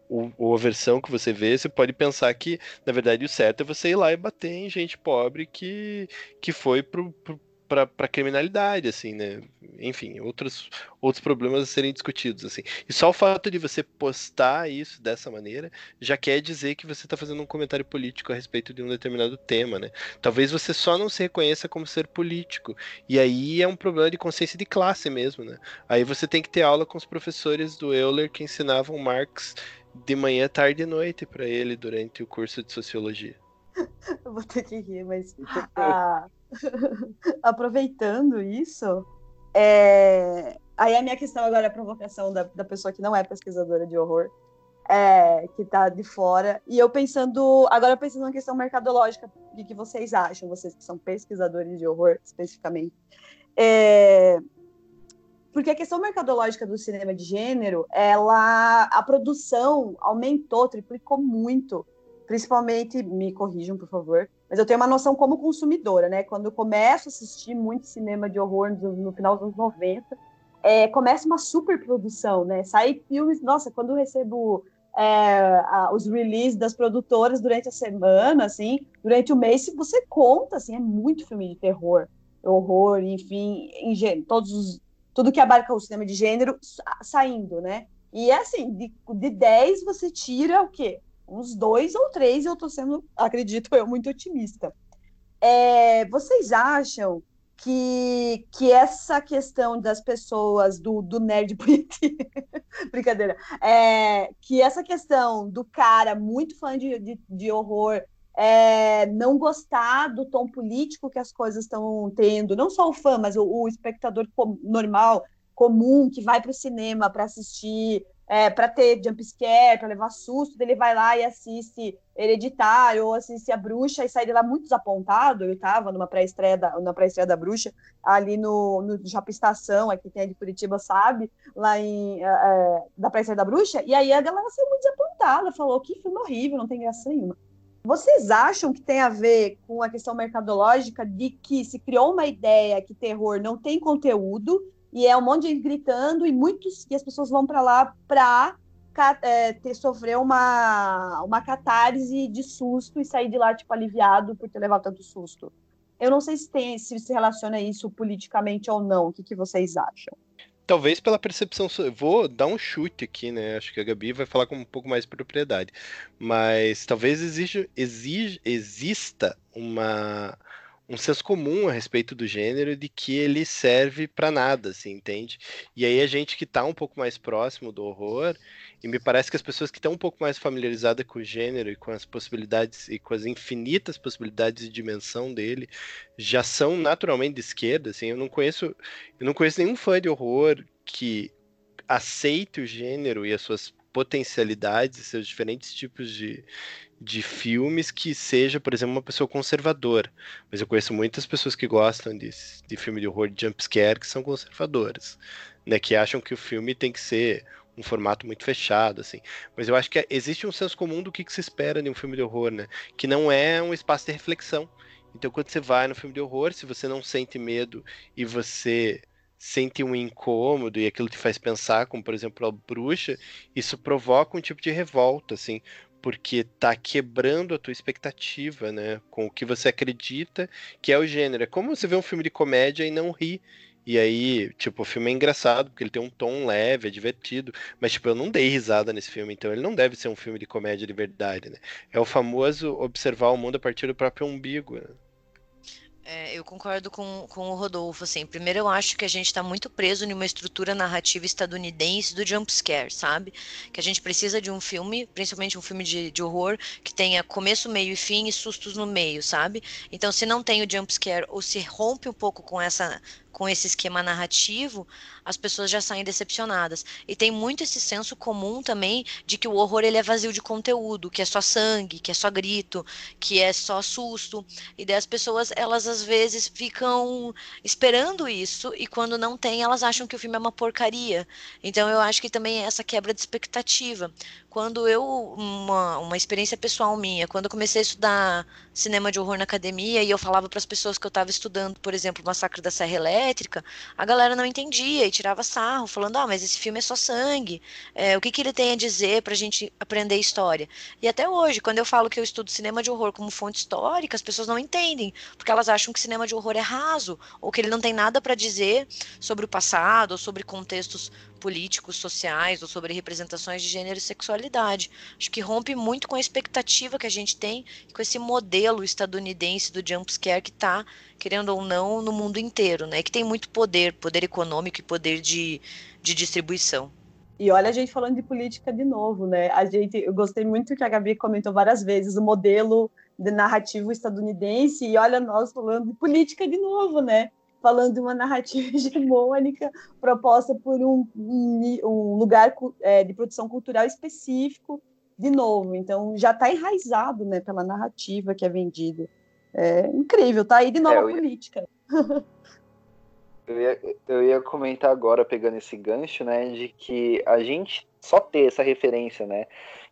o, ou a versão que você vê, você pode pensar que, na verdade, o certo é você ir lá e bater em gente pobre que, que foi pro, pro para criminalidade, assim, né? Enfim, outros, outros problemas a serem discutidos, assim. E só o fato de você postar isso dessa maneira já quer dizer que você está fazendo um comentário político a respeito de um determinado tema, né? Talvez você só não se reconheça como ser político. E aí é um problema de consciência de classe mesmo, né? Aí você tem que ter aula com os professores do Euler que ensinavam Marx de manhã, tarde e noite para ele durante o curso de sociologia. Eu vou ter que rir, mas ah, aproveitando isso, é... aí a minha questão agora é a provocação da, da pessoa que não é pesquisadora de horror, é, que está de fora. E eu pensando, agora pensando na questão mercadológica, o que, que vocês acham, vocês que são pesquisadores de horror especificamente. É, porque a questão mercadológica do cinema de gênero, ela, a produção aumentou, triplicou muito principalmente, me corrijam, por favor, mas eu tenho uma noção como consumidora, né? Quando eu começo a assistir muito cinema de horror no, no final dos anos 90, é, começa uma super produção, né? Sai filmes, nossa, quando eu recebo é, a, os releases das produtoras durante a semana, assim, durante o mês, você conta, assim, é muito filme de terror, horror, enfim, em, todos os, tudo que abarca o cinema de gênero saindo, né? E é assim, de, de 10 você tira o quê? Uns dois ou três, eu estou sendo, acredito eu, muito otimista. É, vocês acham que, que essa questão das pessoas, do, do nerd brincadeira, é, que essa questão do cara muito fã de, de, de horror é, não gostar do tom político que as coisas estão tendo, não só o fã, mas o, o espectador normal, comum, que vai para o cinema para assistir é, para ter jumpscare, para levar susto, ele vai lá e assiste Hereditário ou assiste A Bruxa e sai de lá muito desapontado. Eu estava numa pré-estreia da, na pré-estreia da Bruxa, ali no, no Shopping Estação, aqui tem a de Curitiba, sabe? Lá em, é, é, da pré-estreia da Bruxa. E aí a galera saiu muito desapontada, falou que filme horrível, não tem graça nenhuma. Vocês acham que tem a ver com a questão mercadológica de que se criou uma ideia que terror não tem conteúdo e é um monte de gente gritando e muitos e as pessoas vão para lá para é, ter, sofrer uma, uma catarse de susto e sair de lá, tipo, aliviado por ter levado tanto susto. Eu não sei se tem, se se relaciona isso politicamente ou não. O que, que vocês acham? Talvez pela percepção. Vou dar um chute aqui, né? Acho que a Gabi vai falar com um pouco mais de propriedade. Mas talvez exija, exija, exista uma um senso comum a respeito do gênero de que ele serve para nada, assim, entende? E aí a gente que está um pouco mais próximo do horror, e me parece que as pessoas que estão um pouco mais familiarizadas com o gênero e com as possibilidades e com as infinitas possibilidades de dimensão dele, já são naturalmente de esquerda, assim, eu não conheço, eu não conheço nenhum fã de horror que aceite o gênero e as suas potencialidades, seus diferentes tipos de, de filmes que seja, por exemplo, uma pessoa conservadora. Mas eu conheço muitas pessoas que gostam de, de filme de horror de jumpscare que são conservadoras, né? Que acham que o filme tem que ser um formato muito fechado, assim. Mas eu acho que existe um senso comum do que, que se espera de um filme de horror, né? Que não é um espaço de reflexão. Então, quando você vai no filme de horror, se você não sente medo e você sente um incômodo e aquilo te faz pensar, como por exemplo a bruxa, isso provoca um tipo de revolta, assim, porque tá quebrando a tua expectativa, né? Com o que você acredita que é o gênero. É como você vê um filme de comédia e não ri. E aí, tipo, o filme é engraçado, porque ele tem um tom leve, é divertido. Mas, tipo, eu não dei risada nesse filme, então ele não deve ser um filme de comédia de verdade, né? É o famoso observar o mundo a partir do próprio umbigo, né? É, eu concordo com, com o Rodolfo, assim, primeiro eu acho que a gente está muito preso numa estrutura narrativa estadunidense do jumpscare, sabe? Que a gente precisa de um filme, principalmente um filme de, de horror, que tenha começo, meio e fim e sustos no meio, sabe? Então, se não tem o jumpscare ou se rompe um pouco com essa com esse esquema narrativo, as pessoas já saem decepcionadas. E tem muito esse senso comum também de que o horror ele é vazio de conteúdo, que é só sangue, que é só grito, que é só susto. E daí as pessoas, elas às vezes ficam esperando isso e quando não tem, elas acham que o filme é uma porcaria. Então eu acho que também é essa quebra de expectativa. Quando eu, uma, uma experiência pessoal minha, quando eu comecei a estudar cinema de horror na academia e eu falava para as pessoas que eu estava estudando, por exemplo, Massacre da Serra Elétrica, a galera não entendia e tirava sarro, falando: ah, mas esse filme é só sangue, é, o que, que ele tem a dizer para a gente aprender história? E até hoje, quando eu falo que eu estudo cinema de horror como fonte histórica, as pessoas não entendem, porque elas acham que cinema de horror é raso, ou que ele não tem nada para dizer sobre o passado, ou sobre contextos políticos, sociais, ou sobre representações de gênero e sexualidade. Acho que rompe muito com a expectativa que a gente tem, com esse modelo estadunidense do jumpscare que está, querendo ou não, no mundo inteiro, né? Que tem muito poder, poder econômico e poder de, de distribuição. E olha a gente falando de política de novo, né? A gente, eu gostei muito que a Gabi comentou várias vezes o modelo de narrativo estadunidense e olha nós falando de política de novo, né? Falando de uma narrativa hegemônica proposta por um, um lugar é, de produção cultural específico, de novo. Então, já está enraizado né, pela narrativa que é vendida. É incrível, tá aí de novo é, a política. Eu ia, eu ia comentar agora, pegando esse gancho, né, de que a gente só ter essa referência, né,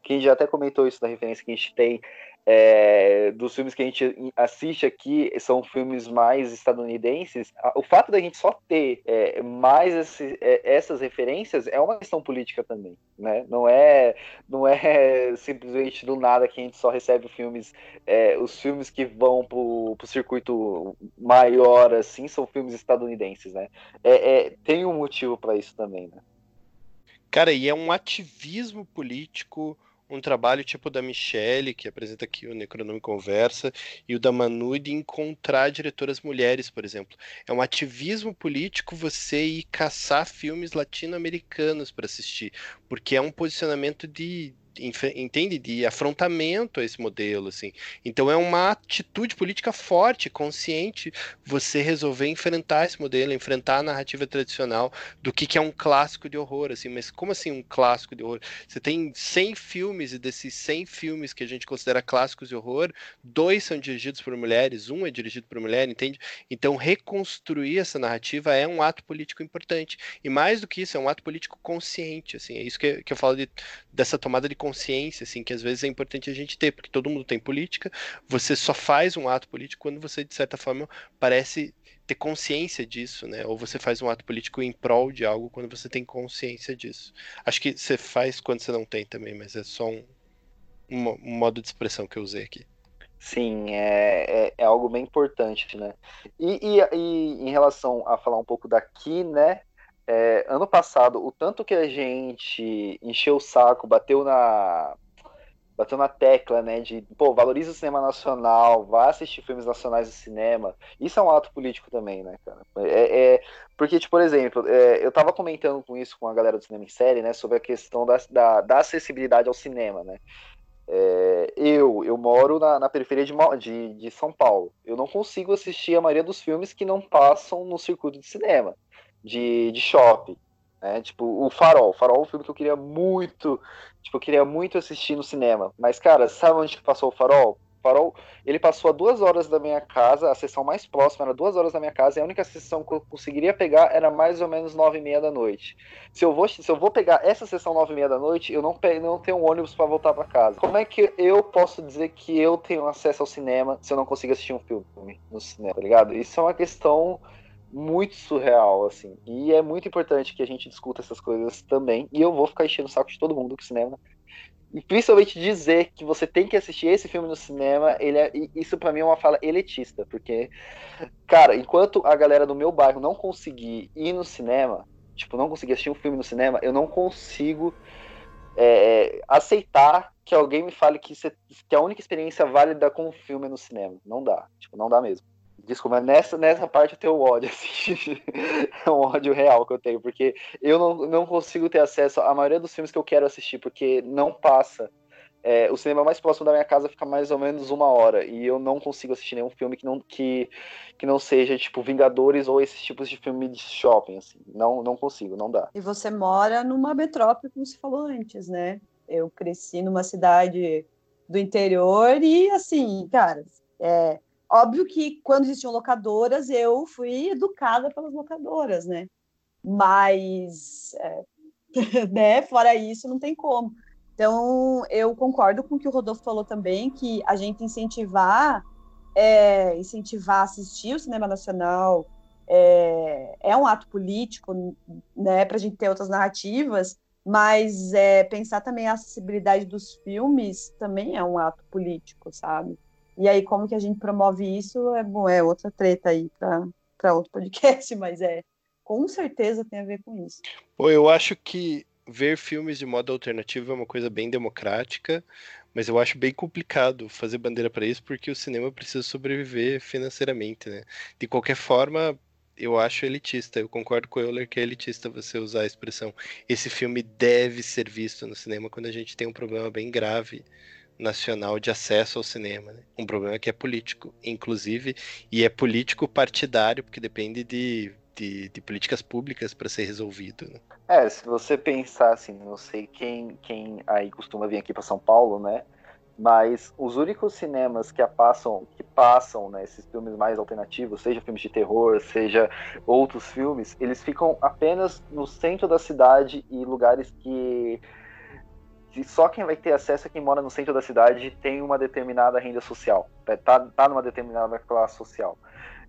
que a gente já até comentou isso da referência que a gente tem é, dos filmes que a gente assiste aqui são filmes mais estadunidenses, o fato da gente só ter é, mais esse, é, essas referências é uma questão política também, né? Não é, não é simplesmente do nada que a gente só recebe filmes, é, os filmes que vão pro, pro circuito maior, assim, são filmes estadunidenses, né? É, é tem um motivo para isso também, né? Cara, e é um ativismo político um trabalho tipo da Michelle, que apresenta aqui o Necronome Conversa, e o da Manu de encontrar diretoras mulheres, por exemplo. É um ativismo político você ir caçar filmes latino-americanos para assistir, porque é um posicionamento de, entende? De afrontamento a esse modelo assim. Então é uma atitude política forte consciente você resolver enfrentar esse modelo enfrentar a narrativa tradicional do que, que é um clássico de horror assim. Mas como assim um clássico de horror? Você tem 100 filmes e desses 100 filmes que a gente considera clássicos de horror dois são dirigidos por mulheres um é dirigido por mulher entende? Então reconstruir essa narrativa é um ato político importante. E mais do que isso é um ato político consciente assim. É isso que, que eu falo de, dessa tomada de consciência, assim, que às vezes é importante a gente ter, porque todo mundo tem política, você só faz um ato político quando você, de certa forma, parece ter consciência disso, né? Ou você faz um ato político em prol de algo quando você tem consciência disso. Acho que você faz quando você não tem também, mas é só um, um, modo de expressão que eu usei aqui. Sim, é, é, é, algo bem importante, né? E, e, e, em relação a falar um pouco daqui, né? É, ano passado, o tanto que a gente encheu o saco, bateu na, bateu na tecla, né, de, pô, valoriza o cinema nacional, vá assistir filmes nacionais no cinema. Isso é um ato político também, né, cara? É, é porque, tipo, por exemplo, é, eu tava comentando com isso com a galera do cinema em série, né, sobre a questão da, da, da acessibilidade ao cinema, né. É, eu, eu moro na, na periferia de, de, de São Paulo. Eu não consigo assistir a maioria dos filmes que não passam no circuito de cinema, de, de shopping. Né? Tipo, o Farol. Farol é um filme que eu queria muito. Tipo, eu queria muito assistir no cinema. Mas, cara, sabe onde que passou o Farol? Farol, ele passou a duas horas da minha casa, a sessão mais próxima era duas horas da minha casa, e a única sessão que eu conseguiria pegar era mais ou menos nove e meia da noite. Se eu vou, se eu vou pegar essa sessão nove e meia da noite, eu não, não tenho um ônibus para voltar para casa. Como é que eu posso dizer que eu tenho acesso ao cinema se eu não consigo assistir um filme no cinema, tá ligado? Isso é uma questão muito surreal, assim. E é muito importante que a gente discuta essas coisas também. E eu vou ficar enchendo o saco de todo mundo o cinema. E principalmente dizer que você tem que assistir esse filme no cinema, ele é, isso para mim é uma fala elitista, porque, cara, enquanto a galera do meu bairro não conseguir ir no cinema, tipo, não conseguir assistir um filme no cinema, eu não consigo é, aceitar que alguém me fale que, que a única experiência válida com o filme é no cinema. Não dá, tipo, não dá mesmo. Desculpa, nessa, nessa parte eu tenho ódio, assim. é um ódio real que eu tenho, porque eu não, não consigo ter acesso à maioria dos filmes que eu quero assistir, porque não passa. É, o cinema mais próximo da minha casa fica mais ou menos uma hora, e eu não consigo assistir nenhum filme que não, que, que não seja, tipo, Vingadores ou esses tipos de filme de shopping, assim. Não, não consigo, não dá. E você mora numa metrópole, como se falou antes, né? Eu cresci numa cidade do interior e, assim, cara, é, Óbvio que quando existiam locadoras, eu fui educada pelas locadoras, né? Mas, é, né, fora isso, não tem como. Então, eu concordo com o que o Rodolfo falou também, que a gente incentivar, é, incentivar assistir o cinema nacional é, é um ato político, né, para a gente ter outras narrativas, mas é, pensar também a acessibilidade dos filmes também é um ato político, sabe? E aí, como que a gente promove isso, é, bom, é outra treta aí para outro podcast, mas é com certeza tem a ver com isso. Pô, eu acho que ver filmes de modo alternativo é uma coisa bem democrática, mas eu acho bem complicado fazer bandeira para isso, porque o cinema precisa sobreviver financeiramente, né? De qualquer forma, eu acho elitista. Eu concordo com o Euler que é elitista você usar a expressão esse filme deve ser visto no cinema quando a gente tem um problema bem grave nacional de acesso ao cinema. Né? Um problema que é político, inclusive, e é político partidário, porque depende de, de, de políticas públicas para ser resolvido. Né? É, se você pensar assim, não sei quem, quem aí costuma vir aqui para São Paulo, né? Mas os únicos cinemas que passam, que passam né, esses filmes mais alternativos, seja filmes de terror, seja outros filmes, eles ficam apenas no centro da cidade e lugares que só quem vai ter acesso é quem mora no centro da cidade e tem uma determinada renda social, é, tá, tá numa determinada classe social.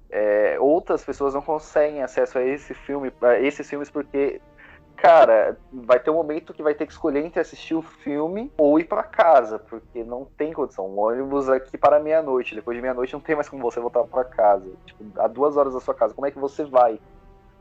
É, outras pessoas não conseguem acesso a esse filme, a esses filmes porque, cara, vai ter um momento que vai ter que escolher entre assistir o filme ou ir para casa, porque não tem condição. Um ônibus aqui para meia-noite, depois de meia-noite não tem mais como você voltar para casa. Tipo, a duas horas da sua casa, como é que você vai?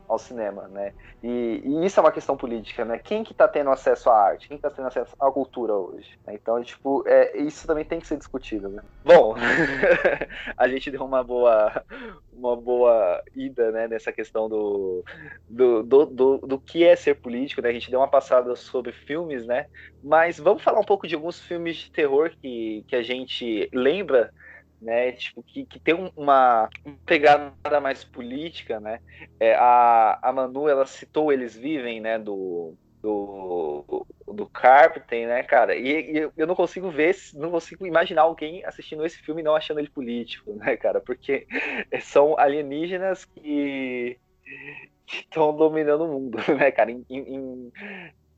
Ao cinema, né? E, e, isso é uma questão política, né? Quem que tá tendo acesso à arte? Quem tá tendo acesso à cultura hoje? Então, tipo, é, isso também tem que ser discutido, né? Bom, a gente deu uma boa, uma boa ida, né, nessa questão do, do, do, do, do que é ser político, né? A gente deu uma passada sobre filmes, né? Mas vamos falar um pouco de alguns filmes de terror que, que a gente lembra né? Tipo, que, que tem uma, pegada mais política, né? É, a, a Manu, ela citou Eles Vivem, né? Do, do, do Carpenter, né, cara? E, e, eu não consigo ver, não consigo imaginar alguém assistindo esse filme e não achando ele político, né, cara? Porque são alienígenas que estão dominando o mundo, né, cara? Em, em,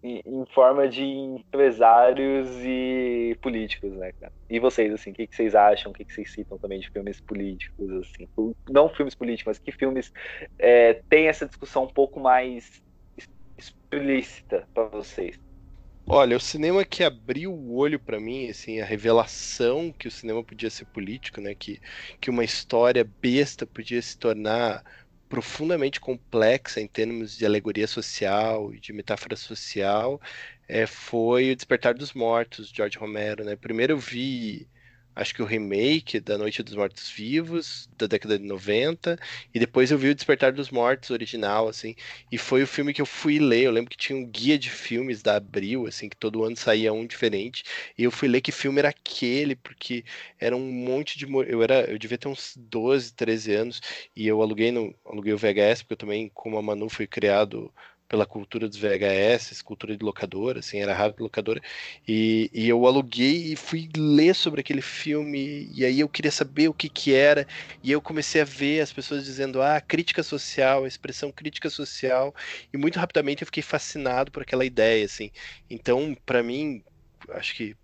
em, forma de empresários e políticos, né, cara? E vocês, assim, o que, que vocês acham? O que, que vocês citam também de filmes políticos, assim? Não filmes políticos, mas que filmes é, têm essa discussão um pouco mais explícita para vocês? Olha, o cinema que abriu o olho para mim, assim, a revelação que o cinema podia ser político, né? Que, que uma história besta podia se tornar profundamente complexa em termos de alegoria social e de metáfora social, é, foi o Despertar dos Mortos, de George Romero, né? Primeiro eu vi acho que o remake da Noite dos Mortos Vivos, da década de 90, e depois eu vi o Despertar dos Mortos original, assim, e foi o filme que eu fui ler, eu lembro que tinha um guia de filmes da Abril, assim, que todo ano saía um diferente, e eu fui ler que filme era aquele, porque era um monte de... Eu era, eu devia ter uns 12, 13 anos, e eu aluguei, no, aluguei o VHS, porque eu também, como a Manu foi criado pela cultura dos VHS, cultura de locadora, assim, era rápido locadora, e, e eu aluguei e fui ler sobre aquele filme, e aí eu queria saber o que que era, e eu comecei a ver as pessoas dizendo, ah, crítica social, a expressão crítica social, e muito rapidamente eu fiquei fascinado por aquela ideia, assim, então, para mim, acho que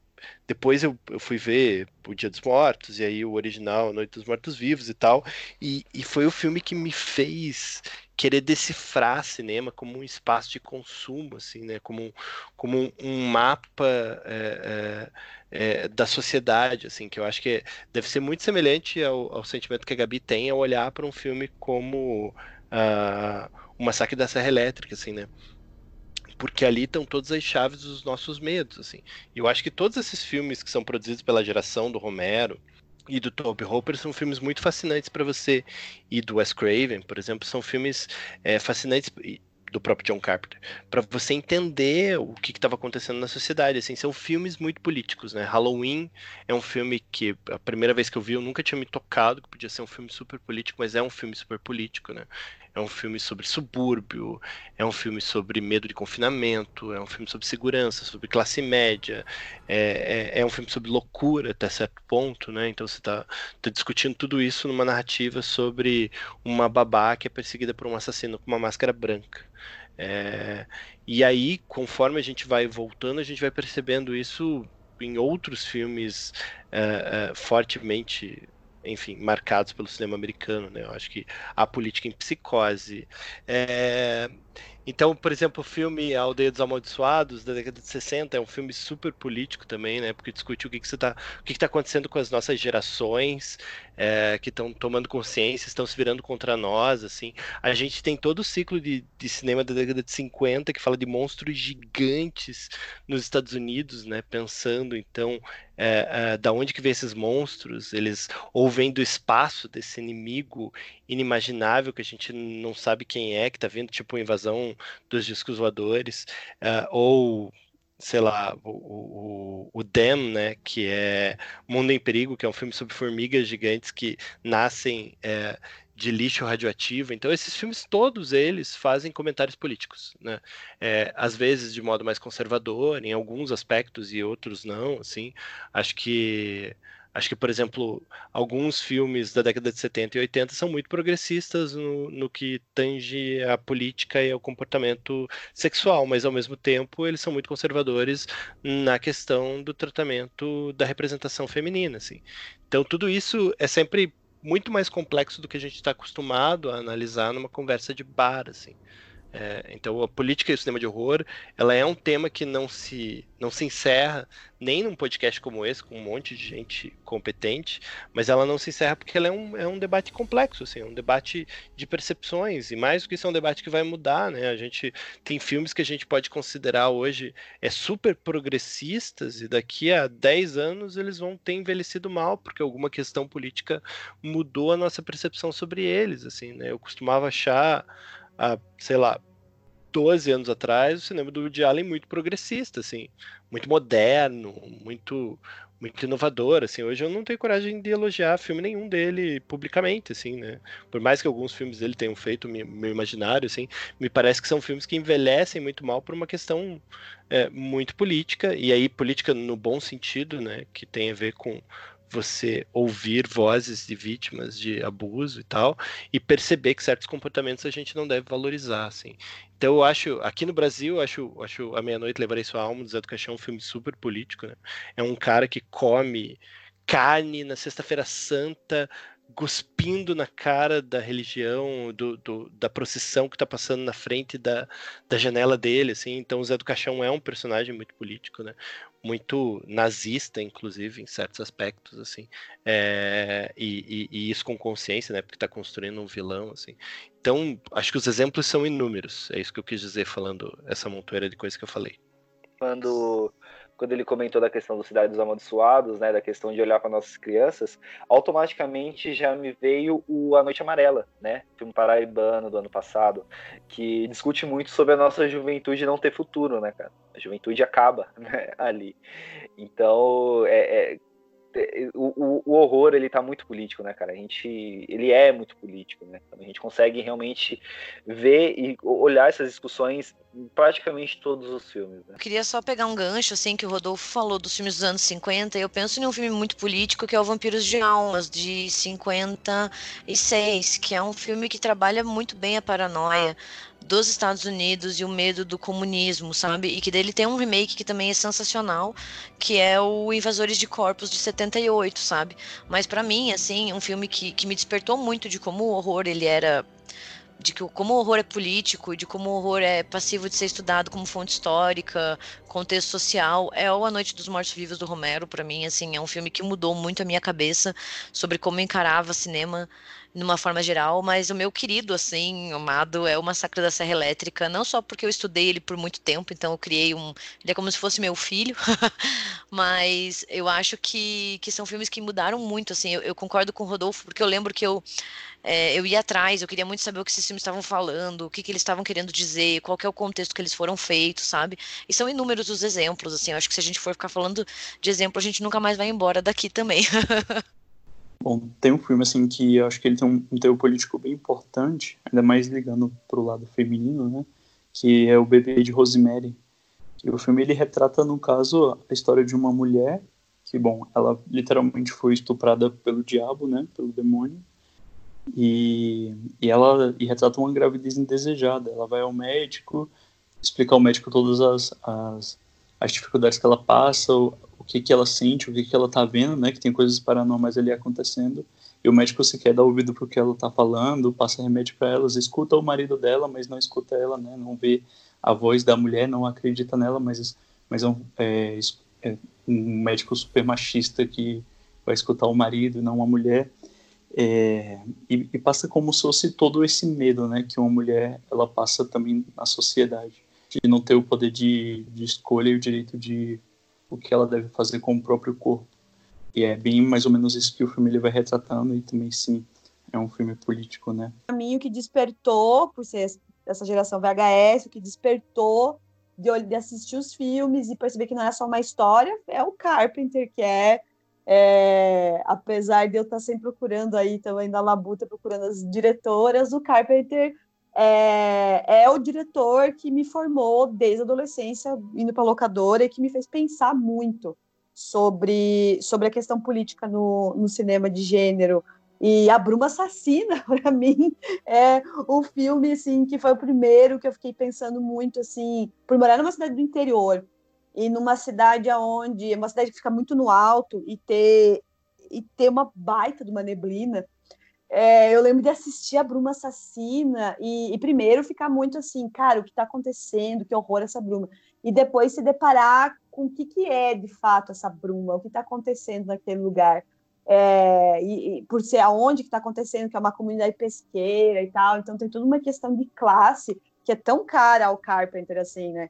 depois eu, eu, fui ver o Dia dos Mortos, e aí o original, Noite dos Mortos Vivos e tal, e, e foi o filme que me fez querer decifrar cinema como um espaço de consumo, assim, né? Como um, como um, mapa é, é, é, da sociedade, assim, que eu acho que deve ser muito semelhante ao, ao sentimento que a Gabi tem ao olhar para um filme como uh, o Massacre da Serra Elétrica, assim, né? Porque ali estão todas as chaves dos nossos medos, assim. E eu acho que todos esses filmes que são produzidos pela geração do Romero, e do Toby Hooper são filmes muito fascinantes para você. E do Wes Craven, por exemplo, são filmes é, fascinantes do próprio John Carpenter, para você entender o que estava acontecendo na sociedade. Assim, são filmes muito políticos, né? Halloween é um filme que a primeira vez que eu vi eu nunca tinha me tocado, que podia ser um filme super político, mas é um filme super político, né? É um filme sobre subúrbio, é um filme sobre medo de confinamento, é um filme sobre segurança, sobre classe média, é, é, é um filme sobre loucura até certo ponto, né? Então você está tá discutindo tudo isso numa narrativa sobre uma babá que é perseguida por um assassino com uma máscara branca. É, e aí, conforme a gente vai voltando, a gente vai percebendo isso em outros filmes é, é, fortemente enfim, marcados pelo cinema americano, né? Eu acho que a política em psicose. É... Então, por exemplo, o filme A Aldeia dos Amaldiçoados, da década de 60, é um filme super político também, né? Porque discute o que, que, você tá, o que está acontecendo com as nossas gerações, é, que estão tomando consciência, estão se virando contra nós, assim. A gente tem todo o ciclo de, de cinema da década de 50 que fala de monstros gigantes nos Estados Unidos, né? Pensando, então, é, é, da onde que vem esses monstros, eles ou vêm do espaço desse inimigo inimaginável que a gente não sabe quem é, que está vindo, tipo invasão dos discos voadores, uh, ou sei lá, o, o, o Dem, né, que é Mundo em Perigo, que é um filme sobre formigas gigantes que nascem é, de lixo radioativo. Então, esses filmes, todos eles fazem comentários políticos, né? É, às vezes de modo mais conservador, em alguns aspectos e outros não, assim. Acho que Acho que, por exemplo, alguns filmes da década de 70 e 80 são muito progressistas no, no que tange a política e ao comportamento sexual, mas ao mesmo tempo eles são muito conservadores na questão do tratamento da representação feminina. Assim. Então, tudo isso é sempre muito mais complexo do que a gente está acostumado a analisar numa conversa de bar. Assim. É, então a política e o cinema de horror, ela é um tema que não se não se encerra nem num podcast como esse com um monte de gente competente, mas ela não se encerra porque ela é um, é um debate complexo, assim, é um debate de percepções e mais do que isso é um debate que vai mudar, né? A gente tem filmes que a gente pode considerar hoje é super progressistas e daqui a 10 anos eles vão ter envelhecido mal porque alguma questão política mudou a nossa percepção sobre eles, assim, né? Eu costumava achar há, sei lá, 12 anos atrás, o cinema do Woody Allen muito progressista, assim, muito moderno, muito muito inovador, assim. Hoje eu não tenho coragem de elogiar filme nenhum dele publicamente, assim, né? Por mais que alguns filmes dele tenham feito meu imaginário, assim, me parece que são filmes que envelhecem muito mal por uma questão é, muito política, e aí política no bom sentido, né? Que tem a ver com você ouvir vozes de vítimas de abuso e tal, e perceber que certos comportamentos a gente não deve valorizar, assim. Então eu acho, aqui no Brasil, acho, acho A Meia-Noite Levarei Sua Alma, do Zé do Caixão, é um filme super político, né? É um cara que come carne na Sexta-feira Santa, cuspindo na cara da religião, do, do da procissão que está passando na frente da, da janela dele, assim. Então o Zé do Caixão é um personagem muito político, né? Muito nazista, inclusive, em certos aspectos, assim. É, e, e, e, isso com consciência, né? Porque está construindo um vilão, assim. Então, acho que os exemplos são inúmeros. É isso que eu quis dizer falando essa montoeira de coisas que eu falei. Quando quando ele comentou da questão dos cidades amaldiçoados, né, da questão de olhar para nossas crianças, automaticamente já me veio o A Noite Amarela, né, filme paraibano do ano passado, que discute muito sobre a nossa juventude não ter futuro, né, cara. A juventude acaba né, ali. Então, é, é o, o, horror ele tá muito político, né, cara? A gente, ele é muito político, né? A gente consegue realmente ver e olhar essas discussões em praticamente todos os filmes. Né? Eu queria só pegar um gancho, assim, que o Rodolfo falou dos filmes dos anos 50, e eu penso em um filme muito político que é o Vampiros de Almas, de 56, que é um filme que trabalha muito bem a paranoia, dos Estados Unidos e o medo do comunismo, sabe? E que dele tem um remake que também é sensacional, que é o Invasores de Corpos de 78, sabe? Mas para mim, assim, um filme que, que me despertou muito de como o horror ele era de que como o horror é político, de como o horror é passivo de ser estudado como fonte histórica, contexto social, é o A Noite dos Mortos Vivos do Romero, para mim, assim, é um filme que mudou muito a minha cabeça sobre como encarava cinema numa forma geral, mas o meu querido, assim, amado, é o Massacre da Serra Elétrica, não só porque eu estudei ele por muito tempo, então eu criei um. Ele é como se fosse meu filho, mas eu acho que, que são filmes que mudaram muito, assim, eu, eu concordo com o Rodolfo, porque eu lembro que eu. É, eu ia atrás, eu queria muito saber o que esses filmes estavam falando, o que, que eles estavam querendo dizer, qual é o contexto que eles foram feitos, sabe? E são inúmeros os exemplos, assim, eu acho que se a gente for ficar falando de exemplo, a gente nunca mais vai embora daqui também. Bom, tem um filme assim que eu acho que ele tem um, um teor político bem importante, ainda mais ligando pro lado feminino, né? Que é o Bebê de Rosemary. E o filme ele retrata, no caso, a história de uma mulher que, bom, ela literalmente foi estuprada pelo diabo, né? Pelo demônio. E, e ela e retrata uma gravidez indesejada. Ela vai ao médico, explica ao médico todas as, as, as dificuldades que ela passa, o que, que ela sente, o que, que ela tá vendo, né? Que tem coisas paranormais ali acontecendo. E o médico se quer dar ouvido pro que ela tá falando, passa remédio para elas, escuta o marido dela, mas não escuta ela, né? Não vê a voz da mulher, não acredita nela, mas, mas é, um, é, é um médico super machista que vai escutar o marido, não a mulher. É, e, e, passa como se fosse todo esse medo, né, que uma mulher ela passa também na sociedade, de não ter o poder de, de escolha e o direito de o que ela deve fazer com o próprio corpo. E é bem mais ou menos isso que o filme ele vai retratando e também sim é um filme político, né? Para mim o que despertou por ser essa geração VHS, o que despertou de, de assistir os filmes e perceber que não é só uma história, é o Carpenter, que é, é, apesar de eu estar sempre procurando aí também na labuta, procurando as diretoras, o Carpenter é, é o diretor que me formou desde a adolescência, indo para locadora, e que me fez pensar muito sobre, sobre a questão política no, no cinema de gênero. E A Bruma Assassina, para mim, é o filme assim, que foi o primeiro que eu fiquei pensando muito, assim, por morar numa cidade do interior, e numa cidade onde, é uma cidade que fica muito no alto, e ter, e ter uma baita de uma neblina, é, eu lembro de assistir a Bruma Assassina e, e, primeiro ficar muito assim, cara, o que está acontecendo, que horror essa Bruma. E depois se deparar com o que, que é de fato essa Bruma, o que está acontecendo naquele lugar. É, e, e, por ser aonde que está acontecendo, que é uma comunidade pesqueira e tal, então tem toda uma questão de classe que é tão cara ao Carpenter, assim, né?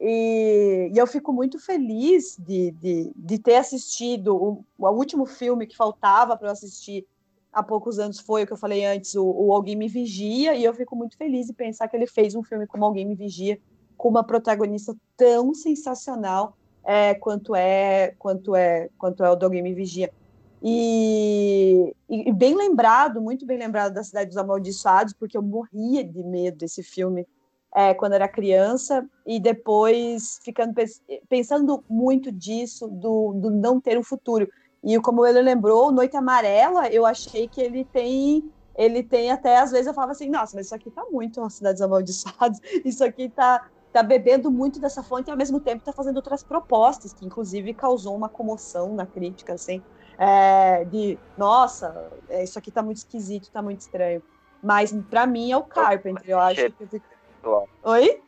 E, e eu fico muito feliz de, de, de ter assistido o, o último filme que faltava para eu assistir há poucos anos foi o que eu falei antes, o, o, Alguém Me Vigia, e eu fico muito feliz de pensar que ele fez um filme como Alguém Me Vigia, com uma protagonista tão sensacional é, quanto é quanto é quanto é o do Alguém Me Vigia. E, e, bem lembrado, muito bem lembrado da Cidade dos Amaldiçoados, porque eu morria de medo desse filme é, quando era criança, e depois ficando pensando muito disso, do, do não ter um futuro. E como ele lembrou, Noite Amarela, eu achei que ele tem ele tem até, às vezes eu falava assim, nossa, mas isso aqui tá muito Cidades Amaldiçoadas, isso aqui tá, tá bebendo muito dessa fonte e ao mesmo tempo tá fazendo outras propostas, que inclusive causou uma comoção na crítica, assim, é, de, nossa, é, isso aqui tá muito esquisito, tá muito estranho. Mas para mim é o Carpenter, eu acho que... Oi?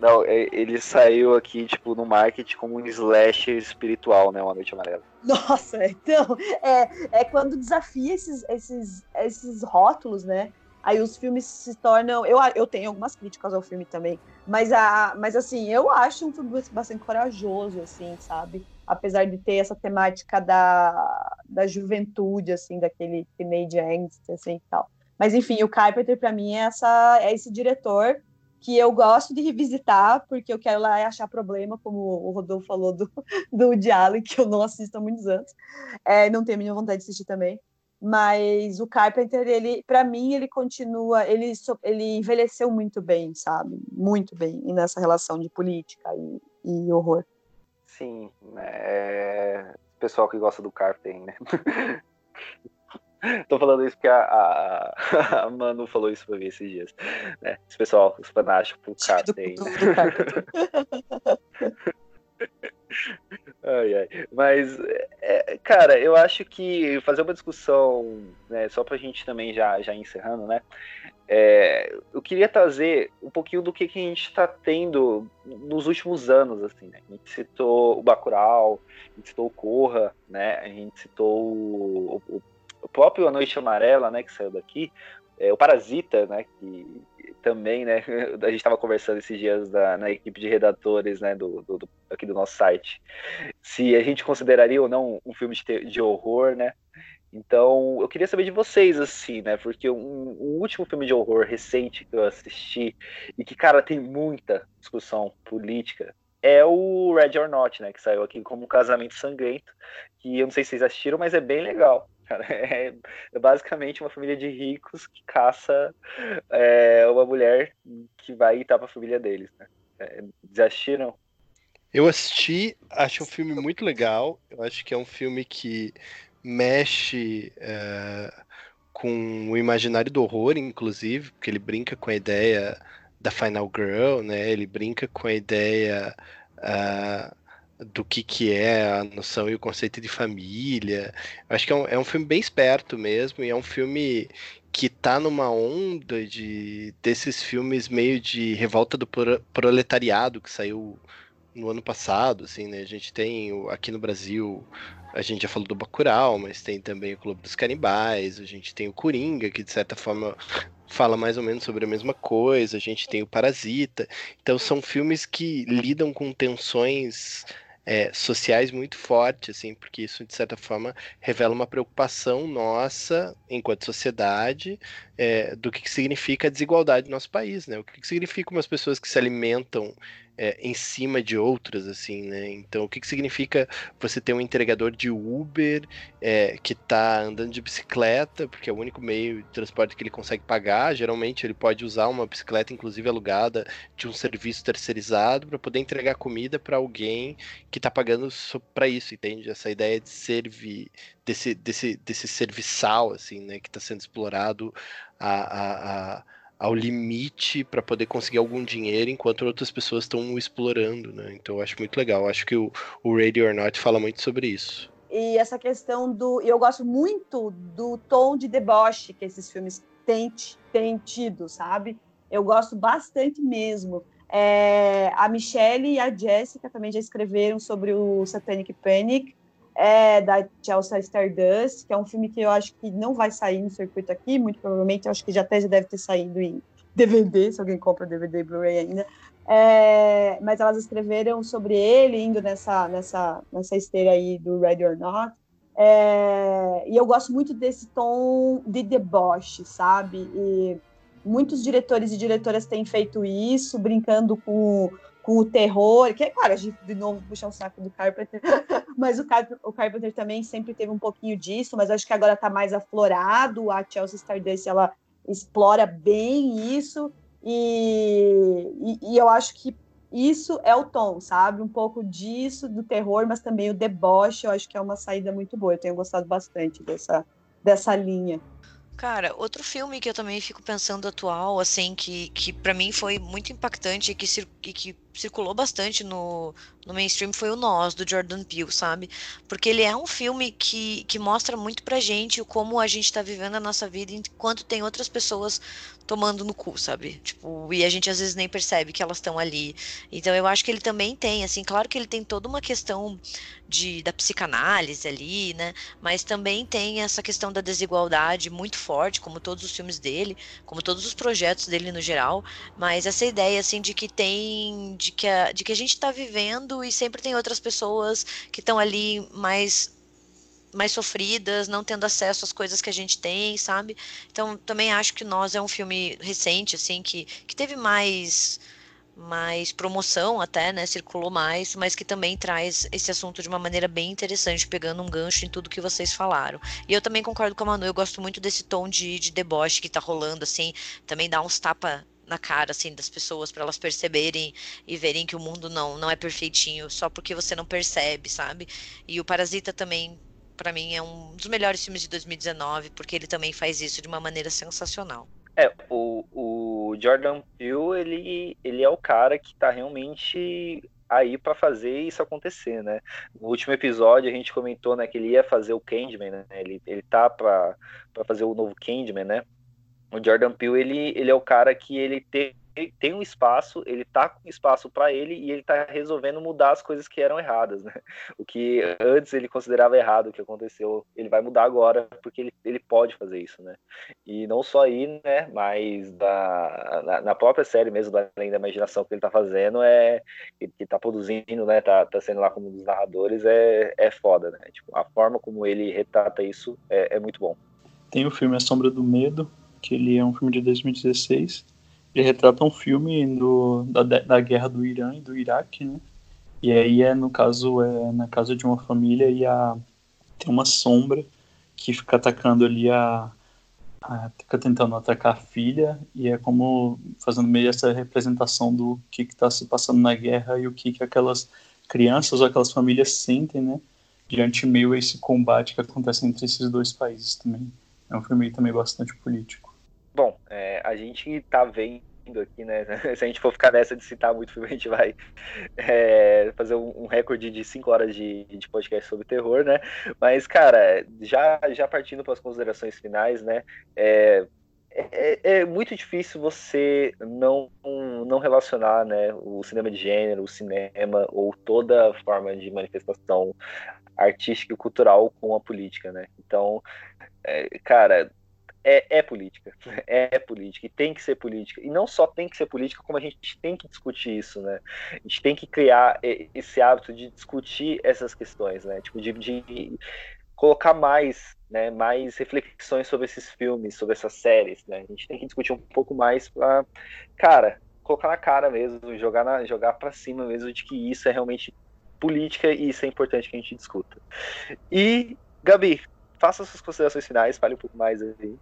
Não, é, ele saiu aqui, tipo, no marketing como um slasher espiritual, né? Uma Noite Amarela. Nossa, então, é, é quando desafia esses, esses, esses rótulos, né? Aí os filmes se tornam. Eu, eu tenho algumas críticas ao filme também. Mas, a, mas assim, eu acho um filme bastante corajoso, assim, sabe? Apesar de ter essa temática da, da juventude, assim, daquele teenage angst, assim e tal. Mas enfim, o Carpenter, para mim, é, essa, é esse diretor que eu gosto de revisitar, porque eu quero lá achar problema, como o Rodolfo falou do, do Allen, que eu não assisto há muitos anos. É, não tenho a vontade de assistir também. Mas o Carpenter, ele, para mim, ele continua, ele, ele envelheceu muito bem, sabe? Muito bem nessa relação de política e, e horror. Sim, é... pessoal que gosta do Carpenter, né? Tô falando isso porque a, a, a, Manu falou isso pra mim esses dias. Né? Esse pessoal, os fanáticos pro Carter. ai, ai. Mas, é, cara, eu acho que fazer uma discussão, né, só pra gente também já, já encerrando, né? É, eu queria trazer um pouquinho do que, que a gente está tendo nos últimos anos, assim, né? A gente citou o Bacurau, a gente citou o Corra, né? A gente citou o, o o próprio A Noite Amarela, né, que saiu daqui, é, o Parasita, né, que também, né, a gente estava conversando esses dias da, na equipe de redatores, né, do, do, do, aqui do nosso site, se a gente consideraria ou não um filme de, de horror, né, então eu queria saber de vocês, assim, né, porque um, um último filme de horror recente que eu assisti e que, cara, tem muita discussão política, é o Red or Not, né, que saiu aqui como casamento sangrento, que eu não sei se vocês assistiram, mas é bem legal cara. É, é, basicamente uma família de ricos que caça é, uma mulher que vai estar para a família deles, né? É, já assistiram? Eu assisti, acho um filme muito legal. Eu acho que é um filme que mexe é, com o imaginário do horror, inclusive, porque ele brinca com a ideia da Final Girl, né? Ele brinca com a ideia uh, do que, que é a noção e o conceito de família. Acho que é um, é um filme bem esperto mesmo, e é um filme que tá numa onda de desses filmes meio de revolta do proletariado que saiu no ano passado, assim, né? A gente tem aqui no Brasil, a gente já falou do Bacurau, mas tem também o Clube dos Canibais, a gente tem o Coringa, que de certa forma fala mais ou menos sobre a mesma coisa, a gente tem o Parasita. Então são filmes que lidam com tensões é, sociais muito forte, assim, porque isso, de certa forma, revela uma preocupação nossa, enquanto sociedade, é, do que, que significa a desigualdade no nosso país, né? O que, que significa umas pessoas que se alimentam é, em cima de outras, assim, né? Então, o que, que significa você ter um entregador de Uber é, que está andando de bicicleta, porque é o único meio de transporte que ele consegue pagar. Geralmente, ele pode usar uma bicicleta, inclusive alugada, de um serviço terceirizado, para poder entregar comida para alguém que está pagando para isso, entende? Essa ideia de servir, desse, desse, desse serviçal, assim, né? Que está sendo explorado a, a, a ao limite para poder conseguir algum dinheiro enquanto outras pessoas estão explorando, né? Então eu acho muito legal. Eu acho que o, o Radio or Not fala muito sobre isso. E essa questão do. Eu gosto muito do tom de deboche que esses filmes têm, têm tido, sabe? Eu gosto bastante mesmo. É, a Michelle e a Jessica também já escreveram sobre o Satanic Panic é da Chelsea Stardust, que é um filme que eu acho que não vai sair no circuito aqui, muito provavelmente, eu acho que já até já deve ter saído em DVD, se alguém compra DVD Blu-ray ainda. É, mas elas escreveram sobre ele, indo nessa, nessa, nessa esteira aí do Ready or Not. É, e eu gosto muito desse tom de deboche, sabe? E muitos diretores e diretoras têm feito isso, brincando com com o terror, que é claro, a gente de novo puxar o saco do Carpenter, mas o, Carpenter, o Carpenter também sempre teve um pouquinho disso, mas acho que agora está mais aflorado, a Chelsea Stardust, ela explora bem isso, e, e, e, eu acho que isso é o tom, sabe? Um pouco disso, do terror, mas também o deboche, eu acho que é uma saída muito boa. Eu tenho gostado bastante dessa, dessa linha. Cara, outro filme que eu também fico pensando atual, assim, que, que para mim foi muito impactante e que, e que circulou bastante no, no mainstream foi o Nós, do Jordan Peele, sabe? Porque ele é um filme que, que mostra muito pra gente como a gente tá vivendo a nossa vida enquanto tem outras pessoas tomando no cu, sabe? Tipo, e a gente às vezes nem percebe que elas estão ali. Então eu acho que ele também tem, assim, claro que ele tem toda uma questão de, da psicanálise ali, né? Mas também tem essa questão da desigualdade muito forte, como todos os filmes dele, como todos os projetos dele no geral. Mas essa ideia, assim, de que tem de que a, de que a gente está vivendo e sempre tem outras pessoas que estão ali mais mais sofridas, não tendo acesso às coisas que a gente tem, sabe? Então, também acho que Nós é um filme recente, assim, que, que teve mais mais promoção até, né, circulou mais, mas que também traz esse assunto de uma maneira bem interessante, pegando um gancho em tudo que vocês falaram. E eu também concordo com a Manu, eu gosto muito desse tom de, de deboche que tá rolando, assim, também dá uns tapa na cara assim das pessoas para elas perceberem e verem que o mundo não não é perfeitinho só porque você não percebe, sabe? E o Parasita também para mim é um dos melhores filmes de 2019 porque ele também faz isso de uma maneira sensacional. É, o, o Jordan Peele, ele, ele é o cara que tá realmente aí para fazer isso acontecer, né? No último episódio a gente comentou, né, que ele ia fazer o Candyman, né? Ele, ele tá para fazer o novo Candyman, né? O Jordan Peele ele, ele é o cara que ele tem, tem um espaço, ele tá com espaço para ele e ele tá resolvendo mudar as coisas que eram erradas, né? O que antes ele considerava errado o que aconteceu, ele vai mudar agora porque ele, ele pode fazer isso, né? E não só aí, né? Mas da, na, na própria série mesmo, Além da Imaginação que ele tá fazendo, é que, que tá produzindo, né? Tá, tá sendo lá como um dos narradores, é, é foda, né? Tipo, a forma como ele retrata isso é, é muito bom. Tem o filme A Sombra do Medo, que ele é um filme de 2016. Ele retrata um filme do, da, da guerra do Irã e do Iraque, né? E aí é, no caso, é na casa de uma família e a, tem uma sombra que fica atacando ali a, a, fica tentando atacar a filha e é como fazendo meio essa representação do que está se passando na guerra e o que, que aquelas crianças ou aquelas famílias sentem, né? Diante meio a esse combate que acontece entre esses dois países também. É um filme também bastante político. Bom, é, a gente tá vendo aqui, né? Se a gente for ficar nessa de citar muito filme, a gente vai é, fazer um, recorde de 5 horas de, de, podcast sobre terror, né? Mas, cara, já, já partindo para as considerações finais, né? É, é, é, muito difícil você não, não relacionar né, o cinema de gênero, o cinema ou toda forma de manifestação artística e cultural com a política, né? Então, é, cara, é, é, política. É política. E tem que ser política. E não só tem que ser política, como a gente tem que discutir isso, né? A gente tem que criar esse hábito de discutir essas questões, né? Tipo, de, de colocar mais, né? Mais reflexões sobre esses filmes, sobre essas séries, né? A gente tem que discutir um pouco mais pra, cara, colocar na cara mesmo, jogar, na, jogar pra cima mesmo de que isso é realmente política e isso é importante que a gente discuta. E, Gabi, faça suas considerações finais, fale um pouco mais aí.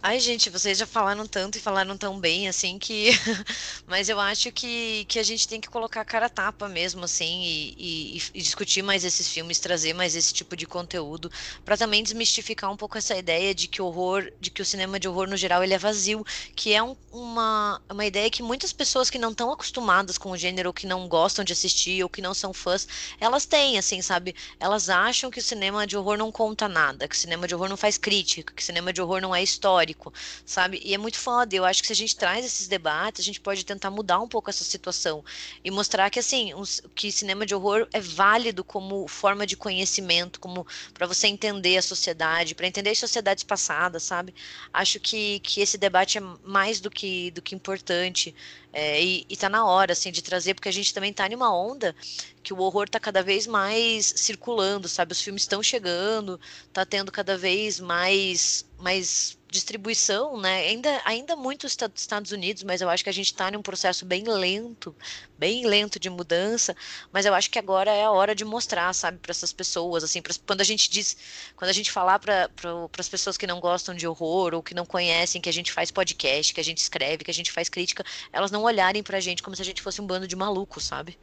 Ai, gente, vocês já falaram tanto e falaram tão bem, assim, que. Mas eu acho que, que a gente tem que colocar a cara tapa mesmo, assim, e, e, e discutir mais esses filmes, trazer mais esse tipo de conteúdo, para também desmistificar um pouco essa ideia de que horror, de que o cinema de horror no geral ele é vazio, que é um, uma, uma ideia que muitas pessoas que não estão acostumadas com o gênero, ou que não gostam de assistir, ou que não são fãs, elas têm, assim, sabe? Elas acham que o cinema de horror não conta nada, que o cinema de horror não faz crítica, que o cinema de horror não é história histórico, sabe? E é muito foda. Eu acho que se a gente traz esses debates, a gente pode tentar mudar um pouco essa situação e mostrar que assim, que cinema de horror é válido como forma de conhecimento, como para você entender a sociedade, para entender as sociedades passadas, sabe? Acho que, que esse debate é mais do que do que importante. É, e, e tá na hora, assim, de trazer, porque a gente também tá numa onda que o horror tá cada vez mais circulando, sabe? Os filmes estão chegando, tá tendo cada vez mais mais distribuição, né? Ainda, ainda muito Estados Unidos, mas eu acho que a gente está num processo bem lento, bem lento de mudança. Mas eu acho que agora é a hora de mostrar, sabe, para essas pessoas, assim, pra, quando a gente diz, quando a gente falar para as pessoas que não gostam de horror ou que não conhecem que a gente faz podcast, que a gente escreve, que a gente faz crítica, elas não olharem para a gente como se a gente fosse um bando de malucos, sabe?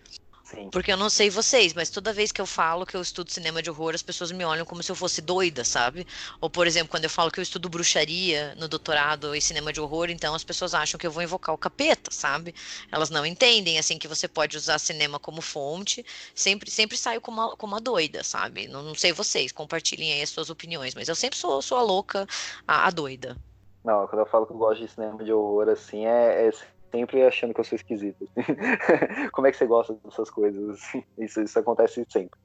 Sim. Porque eu não sei vocês, mas toda vez que eu falo que eu estudo cinema de horror, as pessoas me olham como se eu fosse doida, sabe? Ou, por exemplo, quando eu falo que eu estudo bruxaria no doutorado em cinema de horror, então as pessoas acham que eu vou invocar o capeta, sabe? Elas não entendem, assim, que você pode usar cinema como fonte. Sempre, sempre saio como uma, como uma doida, sabe? Não, não sei vocês, compartilhem aí as suas opiniões, mas eu sempre sou, sou a louca, a, a doida. Não, quando eu falo que eu gosto de cinema de horror, assim, é, é sempre achando que eu sou esquisito. Como é que você gosta dessas coisas? Isso, isso acontece sempre.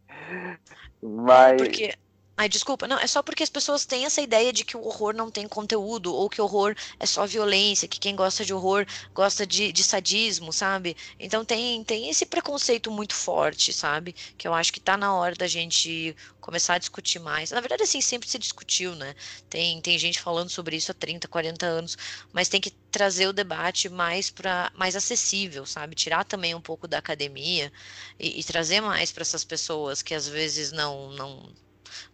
Mas. É porque Ai, desculpa, não, é só porque as pessoas têm essa ideia de que o horror não tem conteúdo, ou que horror é só violência, que quem gosta de horror gosta de, de sadismo, sabe? Então tem, tem esse preconceito muito forte, sabe? Que eu acho que tá na hora da gente começar a discutir mais. Na verdade, assim, sempre se discutiu, né? Tem, tem gente falando sobre isso há 30, 40 anos, mas tem que trazer o debate mais para mais acessível, sabe? Tirar também um pouco da academia e, e trazer mais para essas pessoas que às vezes não não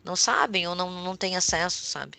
não sabem ou não, não têm acesso, sabe?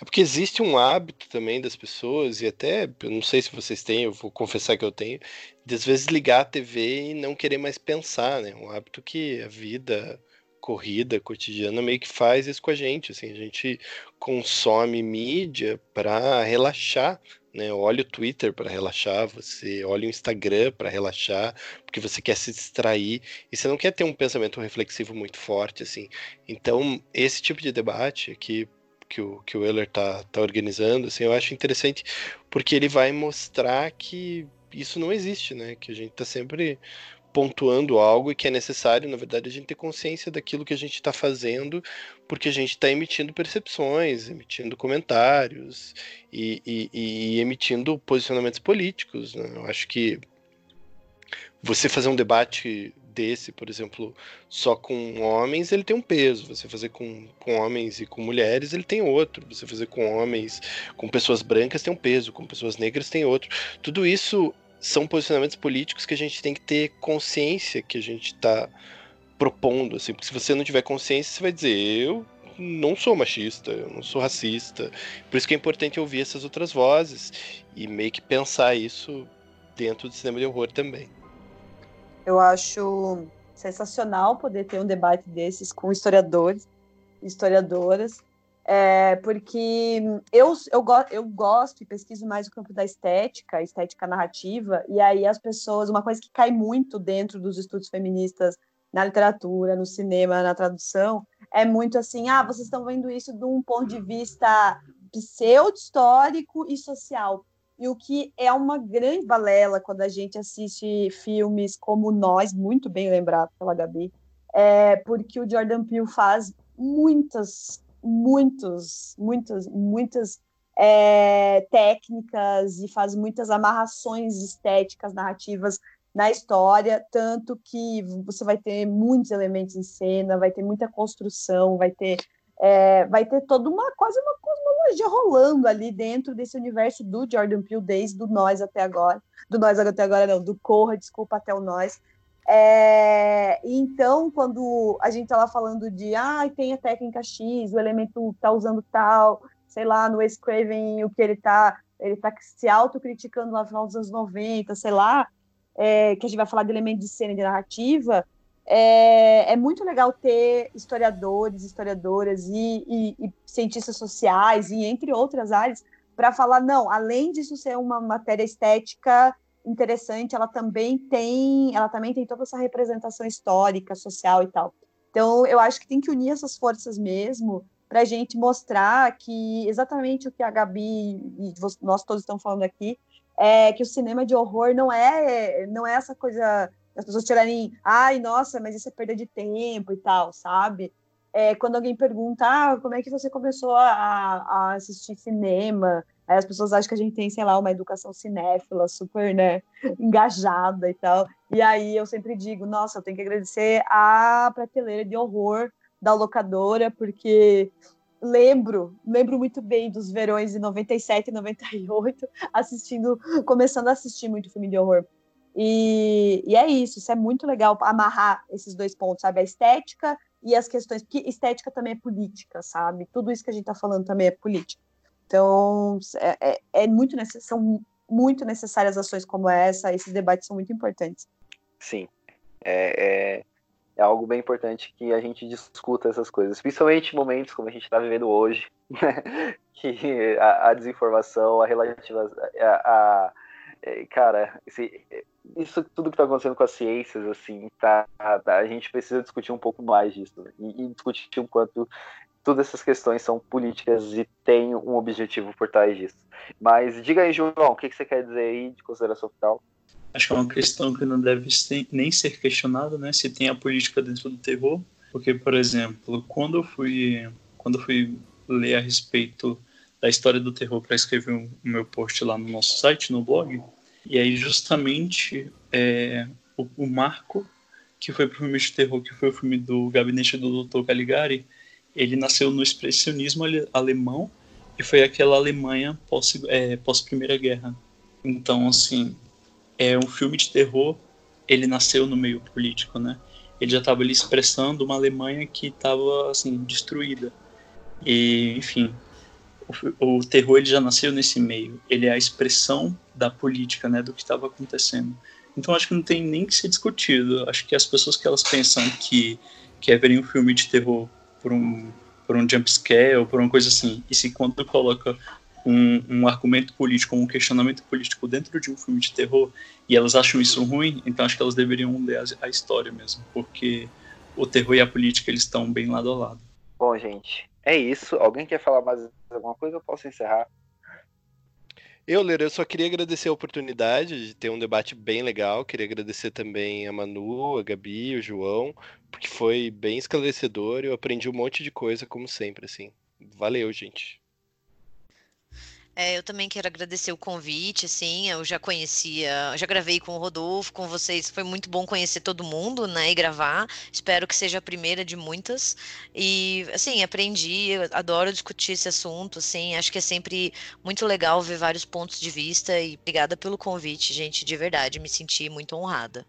É porque existe um hábito também das pessoas, e até, eu não sei se vocês têm, eu vou confessar que eu tenho, de às vezes ligar a TV e não querer mais pensar, né? Um hábito que a vida corrida cotidiana meio que faz isso com a gente, assim, a gente consome mídia para relaxar, né? Olha o Twitter para relaxar, você olha o Instagram para relaxar, porque você quer se distrair e você não quer ter um pensamento reflexivo muito forte, assim. Então, esse tipo de debate que que o, que o Euler tá, tá organizando, assim, eu acho interessante porque ele vai mostrar que isso não existe, né? Que a gente tá sempre pontuando algo e que é necessário, na verdade, a gente ter consciência daquilo que a gente está fazendo, porque a gente está emitindo percepções, emitindo comentários e, e, e emitindo posicionamentos políticos. Né? Eu acho que você fazer um debate desse, por exemplo, só com homens, ele tem um peso. Você fazer com, com homens e com mulheres, ele tem outro. Você fazer com homens, com pessoas brancas, tem um peso. Com pessoas negras, tem outro. Tudo isso são posicionamentos políticos que a gente tem que ter consciência que a gente está propondo, assim, porque se você não tiver consciência, você vai dizer, eu não sou machista, eu não sou racista. Por isso que é importante ouvir essas outras vozes e meio que pensar isso dentro do cinema de horror também. Eu acho sensacional poder ter um debate desses com historiadores, historiadoras, é, porque eu, eu, go eu gosto e pesquiso mais o campo da estética, estética narrativa, e aí as pessoas, uma coisa que cai muito dentro dos estudos feministas na literatura, no cinema, na tradução, é muito assim, ah, vocês estão vendo isso de um ponto de vista pseudo-histórico e social. E o que é uma grande balela quando a gente assiste filmes como Nós, muito bem lembrado pela Gabi, é porque o Jordan Peele faz muitas muitos, muitas, muitas é, técnicas e faz muitas amarrações estéticas, narrativas na história, tanto que você vai ter muitos elementos em cena, vai ter muita construção, vai ter é, vai ter toda uma quase uma cosmologia rolando ali dentro desse universo do Jordan Peele desde do nós até agora, do nós até agora não, do Corra, desculpa até o nós, é, então, quando a gente está lá falando de ah, tem a técnica X, o elemento está usando tal, sei lá, no Wes Craven, o que ele está ele tá se autocriticando lá no final dos anos 90, sei lá, é, que a gente vai falar de elemento de cena e de narrativa, é, é muito legal ter historiadores, historiadoras e, e, e cientistas sociais, e entre outras áreas, para falar, não, além disso ser uma matéria estética interessante, ela também tem, ela também tem toda essa representação histórica, social e tal. Então, eu acho que tem que unir essas forças mesmo para a gente mostrar que exatamente o que a Gabi e nós todos estamos falando aqui é que o cinema de horror não é não é essa coisa as pessoas tirarem, ai, nossa, mas isso é perda de tempo e tal, sabe? É, quando alguém pergunta, ah, como é que você começou a, a assistir cinema? Aí as pessoas acham que a gente tem, sei lá, uma educação cinéfila super, né, engajada e tal. E aí eu sempre digo, nossa, eu tenho que agradecer a prateleira de horror da locadora, porque lembro, lembro muito bem dos verões de 97 e 98, assistindo, começando a assistir muito filme de horror. E, e, é isso, isso é muito legal amarrar esses dois pontos, sabe? A estética e as questões, porque estética também é política, sabe? Tudo isso que a gente está falando também é política. Então, é, é, é muito são muito necessárias ações como essa, esses debates são muito importantes. Sim, é, é, é algo bem importante que a gente discuta essas coisas, principalmente momentos como a gente está vivendo hoje, né? que a, a, desinformação, a relativa, a, a é, cara, esse, isso tudo que está acontecendo com as ciências, assim, tá, tá, a gente precisa discutir um pouco mais disso né? e, e, discutir o quanto todas essas questões são políticas e tem um objetivo por trás disso. Mas diga aí, João, o que, que você quer dizer aí de consideração final? Acho que é uma questão que não deve nem ser questionada, né? Se tem a política dentro do terror, porque, por exemplo, quando eu fui, quando eu fui ler a respeito da história do terror para escrever o meu post lá no nosso site, no blog, e aí justamente é, o, o, marco que foi pro filme de terror, que foi o filme do Gabinete do Dr. Caligari, ele nasceu no expressionismo alemão e foi aquela Alemanha pós, é, pós Primeira Guerra. Então, assim, é um filme de terror, ele nasceu no meio político, né? Ele já estava ali expressando uma Alemanha que estava assim destruída. E, enfim, o, o, terror ele já nasceu nesse meio. Ele é a expressão da política, né, do que estava acontecendo. Então acho que não tem nem que ser discutido. Acho que as pessoas que elas pensam que que é um filme de terror por um, por um jump scare ou por uma coisa assim. E se quando coloca um, um argumento político, um questionamento político dentro de um filme de terror e elas acham isso ruim, então acho que elas deveriam ler a, a história mesmo, porque o terror e a política eles estão bem lado a lado. Bom, gente, é isso. Alguém quer falar mais alguma coisa? Eu posso encerrar. Eu, Ler, eu só queria agradecer a oportunidade de ter um debate bem legal. Queria agradecer também a Manu, a Gabi, o João, porque foi bem esclarecedor. Eu aprendi um monte de coisa, como sempre, assim. Valeu, gente. É, eu também quero agradecer o convite, assim, eu já conhecia, já gravei com o Rodolfo, com vocês, foi muito bom conhecer todo mundo, né, e gravar, espero que seja a primeira de muitas, e, assim, aprendi, adoro discutir esse assunto, assim, acho que é sempre muito legal ver vários pontos de vista, e obrigada pelo convite, gente, de verdade, me senti muito honrada.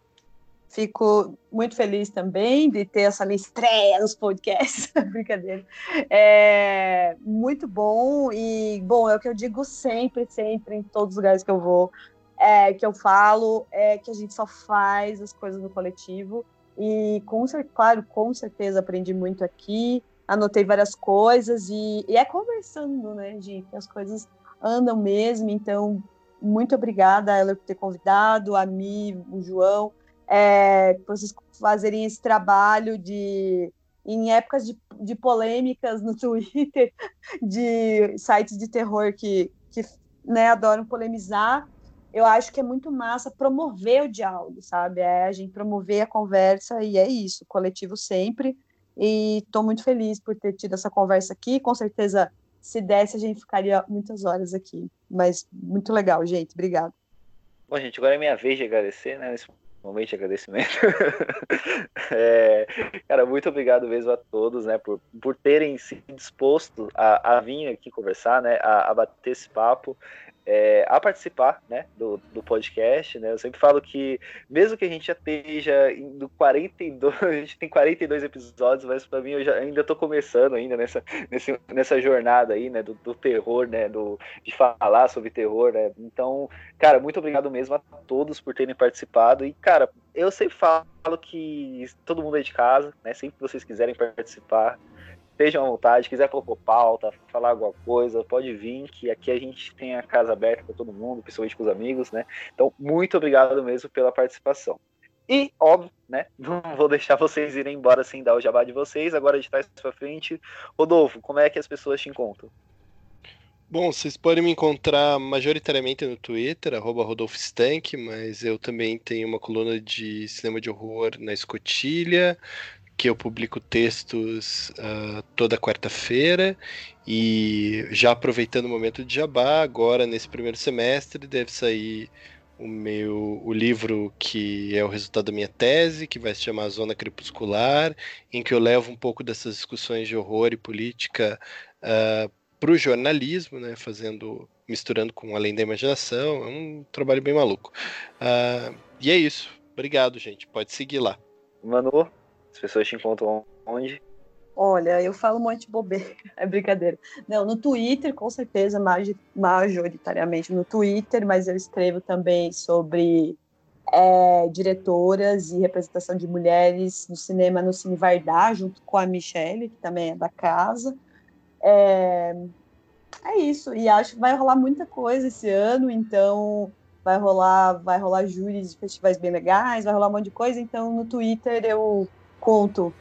Fico muito feliz também de ter essa minha estreia nos podcasts. Brincadeira. É muito bom e, bom, é o que eu digo sempre, sempre, em todos os lugares que eu vou, é, que eu falo, é que a gente só faz as coisas no coletivo. E, com, claro, com certeza aprendi muito aqui, anotei várias coisas e, e é conversando, né, gente? As coisas andam mesmo. Então, muito obrigada, ela, por ter convidado, a mim, o João é, vocês fazerem esse trabalho de em épocas de, de polêmicas no Twitter, de sites de terror que, que né, adoram polemizar, eu acho que é muito massa promover o diálogo, sabe? É a gente promover a conversa e é isso, coletivo sempre. E estou muito feliz por ter tido essa conversa aqui. Com certeza, se desse, a gente ficaria muitas horas aqui. Mas muito legal, gente. Obrigada. Bom, gente, agora é minha vez de agradecer, né? Nesse momento de agradecimento. é, cara, muito obrigado mesmo a todos, né, por, por terem se disposto a, a vir aqui conversar, né, a, a bater esse papo é, a participar né, do, do podcast. Né? Eu sempre falo que, mesmo que a gente já esteja indo 42, a gente tem 42 episódios, mas para mim eu já, ainda estou começando ainda nessa, nessa jornada aí, né, do, do, terror, né, do, de falar sobre terror, né? Então, cara, muito obrigado mesmo a todos por terem participado. E, cara, eu sempre falo que todo mundo é de casa, né? Sempre que vocês quiserem participar, estejam à vontade, quiser propor pauta, falar alguma coisa, pode vir, que aqui a gente tem a casa aberta para todo mundo, principalmente com os amigos, né? Então, muito obrigado mesmo pela participação. E, óbvio, né? Não vou deixar vocês irem embora sem dar o jabá de vocês. Agora de trás para frente. Rodolfo, como é que as pessoas te encontram? Bom, vocês podem me encontrar majoritariamente no Twitter, arroba Stank, mas eu também tenho uma coluna de cinema de horror na Escotilha, que eu publico textos uh, toda quarta-feira e já aproveitando o momento de jabá, agora nesse primeiro semestre deve sair o meu o livro que é o resultado da minha tese, que vai se chamar Zona Crepuscular, em que eu levo um pouco dessas discussões de horror e política uh, para o jornalismo, né, fazendo, misturando com Além da Imaginação, é um trabalho bem maluco. Uh, e é isso. Obrigado, gente. Pode seguir lá. Manu, as pessoas te encontram onde? Olha, eu falo um monte de bobeira, é brincadeira. Não, no Twitter, com certeza, majoritariamente no Twitter, mas eu escrevo também sobre é, diretoras e representação de mulheres no cinema no Cine Vardar, junto com a Michelle, que também é da casa. É, é isso, e acho que vai rolar muita coisa esse ano, então vai rolar, vai rolar júris de festivais bem legais, vai rolar um monte de coisa, então no Twitter eu conto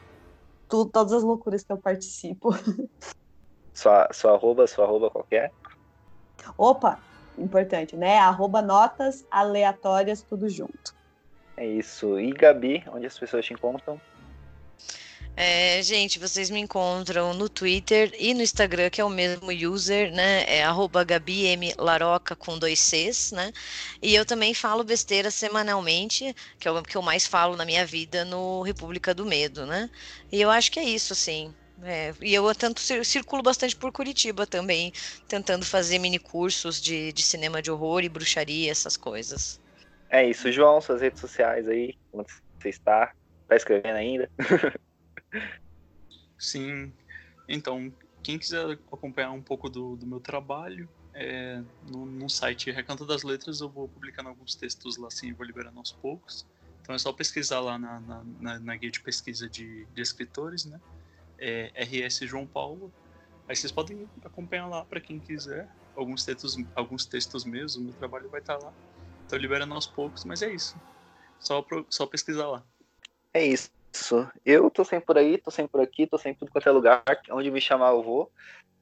todas as loucuras que eu participo. Sua, sua arroba, sua arroba qualquer? Opa, importante, né? Arroba notas aleatórias, tudo junto. É isso. E Gabi, onde as pessoas te encontram? É, gente, vocês me encontram no Twitter e no Instagram, que é o mesmo user, né? É arroba Laroca com dois Cs, né? E eu também falo besteira semanalmente, que é o que eu mais falo na minha vida no República do Medo, né? E eu acho que é isso, assim. É, e eu tanto circulo bastante por Curitiba também, tentando fazer mini cursos de, de cinema de horror e bruxaria, essas coisas. É isso, João, suas redes sociais aí, como você está? Tá escrevendo ainda? Sim. Então, quem quiser acompanhar um pouco do, do meu trabalho, é, no, no, site Recanto das Letras eu vou publicando alguns textos lá assim, vou liberando aos poucos. Então é só pesquisar lá na, na, na, na guia de pesquisa de, de escritores, né? É RS João Paulo. Aí vocês podem acompanhar lá para quem quiser. Alguns textos, alguns textos meus, o meu trabalho vai estar lá. Estou liberando aos poucos, mas é isso. Só, só pesquisar lá. É isso isso. Eu tô sempre por aí, tô sempre por aqui, tô sempre tudo quanto é lugar. Onde me chamar eu vou.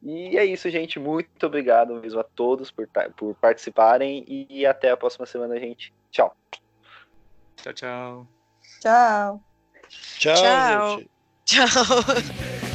E é isso, gente. Muito obrigado mesmo a todos por, por participarem. E até a próxima semana, gente. Tchau. Tchau, tchau. Tchau. Tchau, tchau. Tchau.